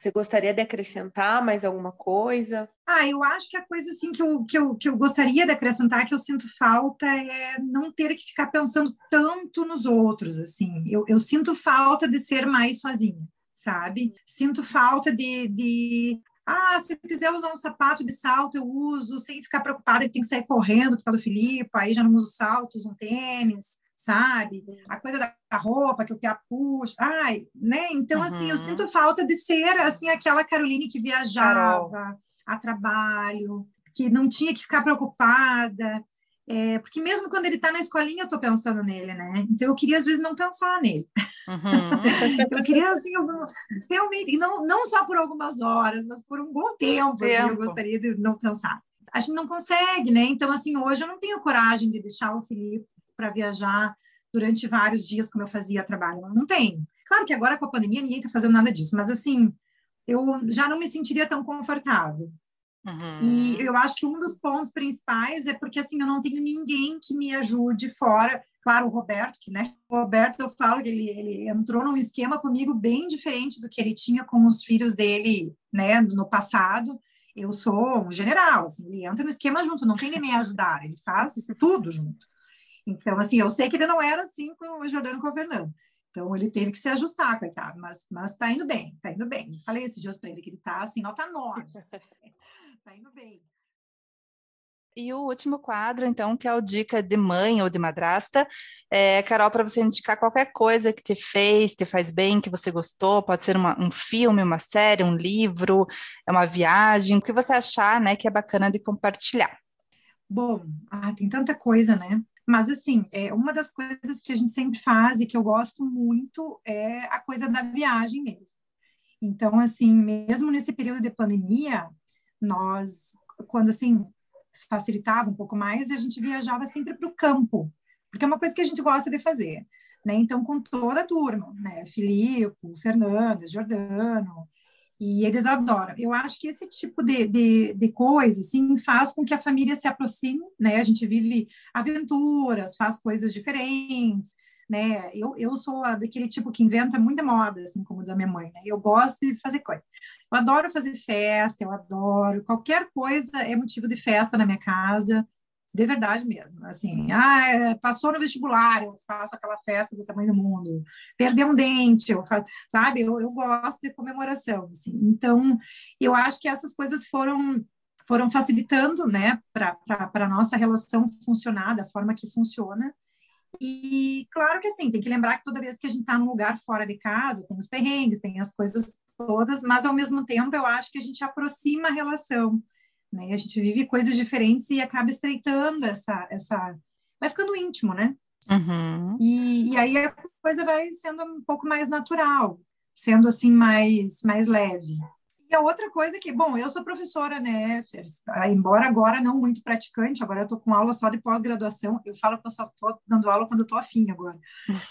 Você gostaria de acrescentar mais alguma coisa? Ah, eu acho que a coisa assim que eu, que eu, que eu gostaria de acrescentar, que eu sinto falta, é não ter que ficar pensando tanto nos outros, assim. Eu, eu sinto falta de ser mais sozinha, sabe? Sinto falta de, de ah, se eu quiser usar um sapato de salto, eu uso, sem ficar preocupada que tem que sair correndo por causa do Filipe, aí já não uso salto, uso um tênis sabe? A coisa da roupa que o Pia puxa, ai, né? Então, uhum. assim, eu sinto falta de ser, assim, aquela Caroline que viajava Carol. a trabalho, que não tinha que ficar preocupada, é, porque mesmo quando ele está na escolinha, eu estou pensando nele, né? Então, eu queria, às vezes, não pensar nele. Uhum. *laughs* eu queria, assim, eu, realmente, não, não só por algumas horas, mas por um bom tempo, tempo. Assim, eu gostaria de não pensar a gente não consegue, né? Então, assim, hoje eu não tenho coragem de deixar o Felipe para viajar durante vários dias, como eu fazia trabalho. Não tem. Claro que agora com a pandemia ninguém está fazendo nada disso, mas assim, eu já não me sentiria tão confortável. Uhum. E eu acho que um dos pontos principais é porque assim eu não tenho ninguém que me ajude fora. Claro, o Roberto, que né? O Roberto, eu falo que ele, ele entrou num esquema comigo bem diferente do que ele tinha com os filhos dele, né, no passado. Eu sou um general, assim, ele entra no esquema junto, não tem nem me ajudar, ele faz *laughs* tudo junto. Então, assim, eu sei que ele não era assim com o Jordano com o Fernando. Então, ele teve que se ajustar, coitado, mas, mas tá indo bem, tá indo bem. Eu falei esses dias para ele que ele tá assim, nota 9. *laughs* tá indo bem. E o último quadro, então, que é o Dica de Mãe ou de Madrasta. É, Carol, para você indicar qualquer coisa que te fez, te faz bem, que você gostou, pode ser uma, um filme, uma série, um livro, é uma viagem, o que você achar né, que é bacana de compartilhar. Bom, ah, tem tanta coisa, né? Mas, assim, é, uma das coisas que a gente sempre faz e que eu gosto muito é a coisa da viagem mesmo. Então, assim, mesmo nesse período de pandemia, nós, quando, assim, facilitava um pouco mais, a gente viajava sempre para o campo, porque é uma coisa que a gente gosta de fazer, né? Então, com toda a turma, né? Filipe, Fernandes, Jordano, e eles adoram. Eu acho que esse tipo de, de, de coisa, assim, faz com que a família se aproxime, né? A gente vive aventuras, faz coisas diferentes, né? Eu, eu sou daquele tipo que inventa muita moda, assim, como diz a minha mãe, né? Eu gosto de fazer coisa. Eu adoro fazer festa, eu adoro. Qualquer coisa é motivo de festa na minha casa de verdade mesmo, assim, ah, é, passou no vestibular, eu faço aquela festa do tamanho do mundo, perdeu um dente, eu faço, sabe, eu, eu gosto de comemoração, assim, então, eu acho que essas coisas foram foram facilitando, né, para a nossa relação funcionar da forma que funciona, e claro que assim, tem que lembrar que toda vez que a gente está num lugar fora de casa, tem os perrengues, tem as coisas todas, mas ao mesmo tempo eu acho que a gente aproxima a relação, né? A gente vive coisas diferentes e acaba estreitando essa, essa... vai ficando íntimo, né? Uhum. E, e aí a coisa vai sendo um pouco mais natural, sendo assim mais, mais leve. E a outra coisa que, bom, eu sou professora, né, Fer? Embora agora não muito praticante, agora eu tô com aula só de pós-graduação. Eu falo que eu só tô dando aula quando eu tô afim agora,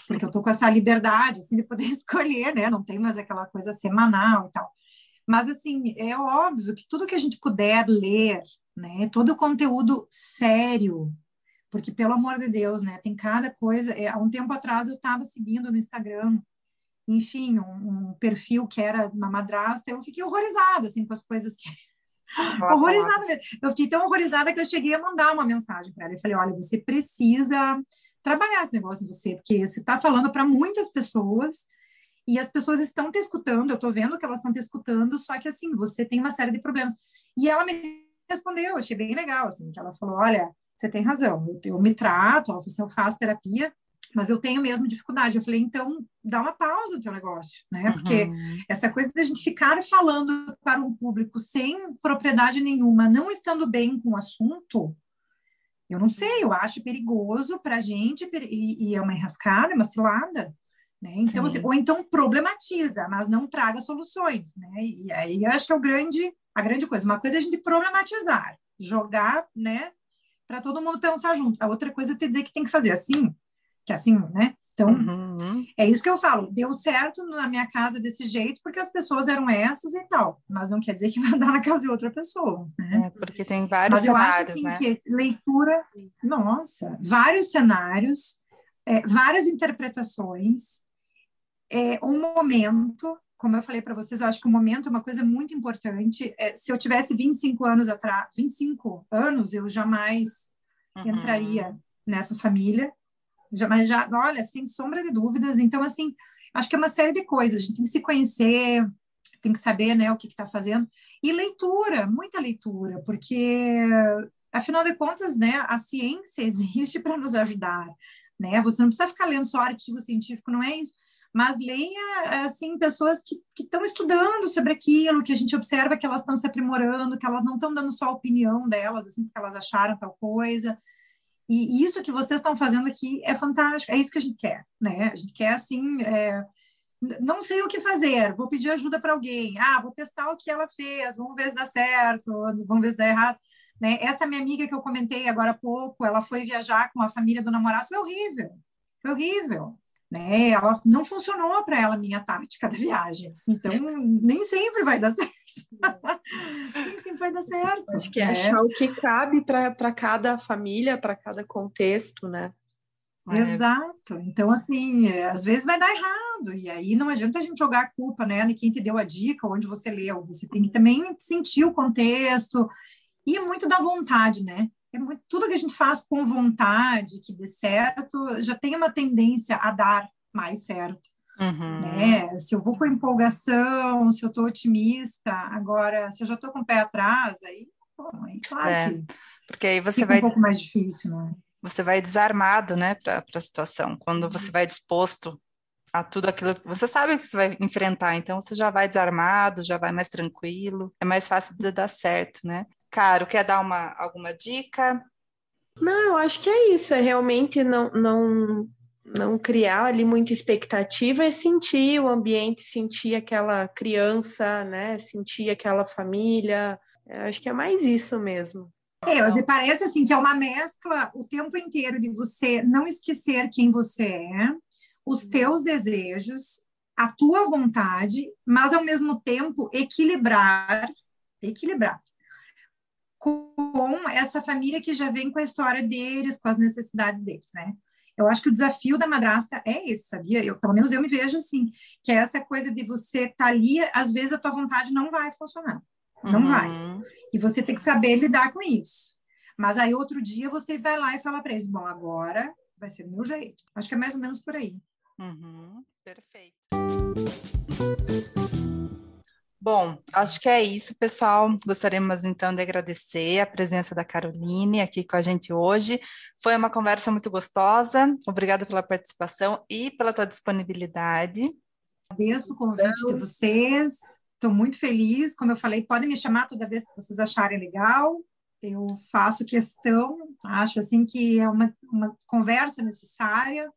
porque eu tô com essa liberdade, assim, de poder *laughs* escolher, né? Não tem mais aquela coisa semanal e tal. Mas, assim, é óbvio que tudo que a gente puder ler, né, todo o conteúdo sério, porque, pelo amor de Deus, né, tem cada coisa. É, há um tempo atrás eu estava seguindo no Instagram, enfim, um, um, perfil que era uma madrasta, eu fiquei horrorizada, assim, com as coisas que. *laughs* horrorizada mesmo. Eu fiquei tão horrorizada que eu cheguei a mandar uma mensagem para ela. Eu falei: olha, você precisa trabalhar esse negócio em você, porque você está falando para muitas pessoas e as pessoas estão te escutando, eu estou vendo que elas estão te escutando, só que assim, você tem uma série de problemas. E ela me respondeu, achei bem legal, assim, que ela falou, olha, você tem razão, eu, eu me trato, eu faço terapia, mas eu tenho mesmo dificuldade. Eu falei, então, dá uma pausa no teu negócio, né? Porque uhum. essa coisa da gente ficar falando para um público sem propriedade nenhuma, não estando bem com o assunto, eu não sei, eu acho perigoso para a gente, e, e é uma enrascada, é uma cilada, né? Então, assim, ou então problematiza, mas não traga soluções, né? E aí eu acho que é o grande, a grande coisa. Uma coisa é a gente problematizar, jogar, né? para todo mundo pensar junto. A outra coisa é te dizer que tem que fazer assim, que é assim, né? Então, uhum. é isso que eu falo. Deu certo na minha casa desse jeito, porque as pessoas eram essas e tal. Mas não quer dizer que vai *laughs* dar na casa de outra pessoa. Né? É, porque tem vários mas cenários, eu acho, assim, né? que leitura... Nossa, vários cenários, é, várias interpretações, é, um momento... Como eu falei para vocês, eu acho que o momento é uma coisa muito importante. É, se eu tivesse 25 anos atrás, 25 anos, eu jamais uhum. entraria nessa família já, mas já, olha, sem sombra de dúvidas. Então, assim, acho que é uma série de coisas. A gente tem que se conhecer, tem que saber, né, o que está fazendo. E leitura, muita leitura, porque, afinal de contas, né, a ciência *laughs* existe para nos ajudar, né? Você não precisa ficar lendo só artigo científico, não é isso. Mas leia, assim, pessoas que estão estudando sobre aquilo, que a gente observa que elas estão se aprimorando, que elas não estão dando só a opinião delas, assim, porque elas acharam tal coisa. E isso que vocês estão fazendo aqui é fantástico, é isso que a gente quer, né? A gente quer, assim, é, não sei o que fazer, vou pedir ajuda para alguém, ah, vou testar o que ela fez, vamos ver se dá certo, vamos ver se dá errado. Né? Essa minha amiga que eu comentei agora há pouco, ela foi viajar com a família do namorado, foi horrível, foi horrível né? Ela não funcionou para ela a minha tática da viagem. Então, nem sempre vai dar *laughs* certo. nem sempre vai dar certo. Acho que é, achar o que cabe para cada família, para cada contexto, né? É. Exato. Então, assim, é, às vezes vai dar errado. E aí não adianta a gente jogar a culpa, né, de quem te deu a dica, onde você leu. Você tem que também sentir o contexto e muito da vontade, né? É muito, tudo que a gente faz com vontade, que dê certo, já tem uma tendência a dar mais certo. Uhum. Né? Se eu vou com empolgação, se eu estou otimista, agora, se eu já estou com o pé atrás, aí, bom, aí claro é, que porque aí você vai um pouco mais difícil, né? Você vai desarmado, né, para a situação. Quando uhum. você vai disposto a tudo aquilo que você sabe que você vai enfrentar, então você já vai desarmado, já vai mais tranquilo, é mais fácil de dar certo, né? Caro, quer dar uma, alguma dica? Não, eu acho que é isso, é realmente não, não, não criar ali muita expectativa, é sentir o ambiente, sentir aquela criança, né? Sentir aquela família. Eu acho que é mais isso mesmo. É, me parece assim que é uma mescla o tempo inteiro de você não esquecer quem você é, os uhum. teus desejos, a tua vontade, mas ao mesmo tempo equilibrar, equilibrar com essa família que já vem com a história deles, com as necessidades deles, né? Eu acho que o desafio da madrasta é esse, sabia? Eu, pelo menos eu me vejo assim, que é essa coisa de você estar tá ali, às vezes a tua vontade não vai funcionar, não uhum. vai. E você tem que saber lidar com isso. Mas aí outro dia você vai lá e fala para eles, bom, agora vai ser do meu jeito. Acho que é mais ou menos por aí. Uhum. Perfeito. Bom, acho que é isso, pessoal. Gostaríamos então de agradecer a presença da Caroline aqui com a gente hoje. Foi uma conversa muito gostosa. Obrigada pela participação e pela tua disponibilidade. Agradeço o convite de vocês. Estou muito feliz. Como eu falei, podem me chamar toda vez que vocês acharem legal. Eu faço questão, acho assim que é uma, uma conversa necessária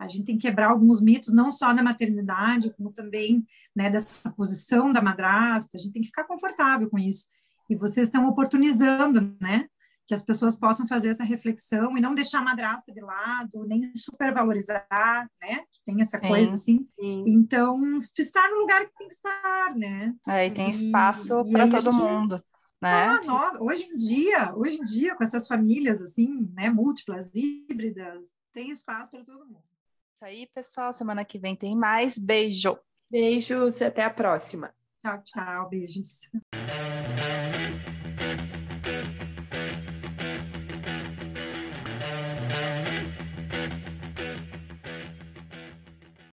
a gente tem que quebrar alguns mitos, não só na maternidade, como também né, dessa posição da madrasta. A gente tem que ficar confortável com isso. E vocês estão oportunizando, né? Que as pessoas possam fazer essa reflexão e não deixar a madrasta de lado, nem supervalorizar, né? Que tem essa sim, coisa assim. Sim. Então, estar no lugar que tem que estar, né? É, e tem espaço para todo gente... mundo. Né? Ah, nós, hoje em dia, hoje em dia, com essas famílias assim, né, múltiplas, híbridas, tem espaço para todo mundo isso aí, pessoal. Semana que vem tem mais. Beijo. Beijos e até a próxima. Tchau, tchau. Beijos.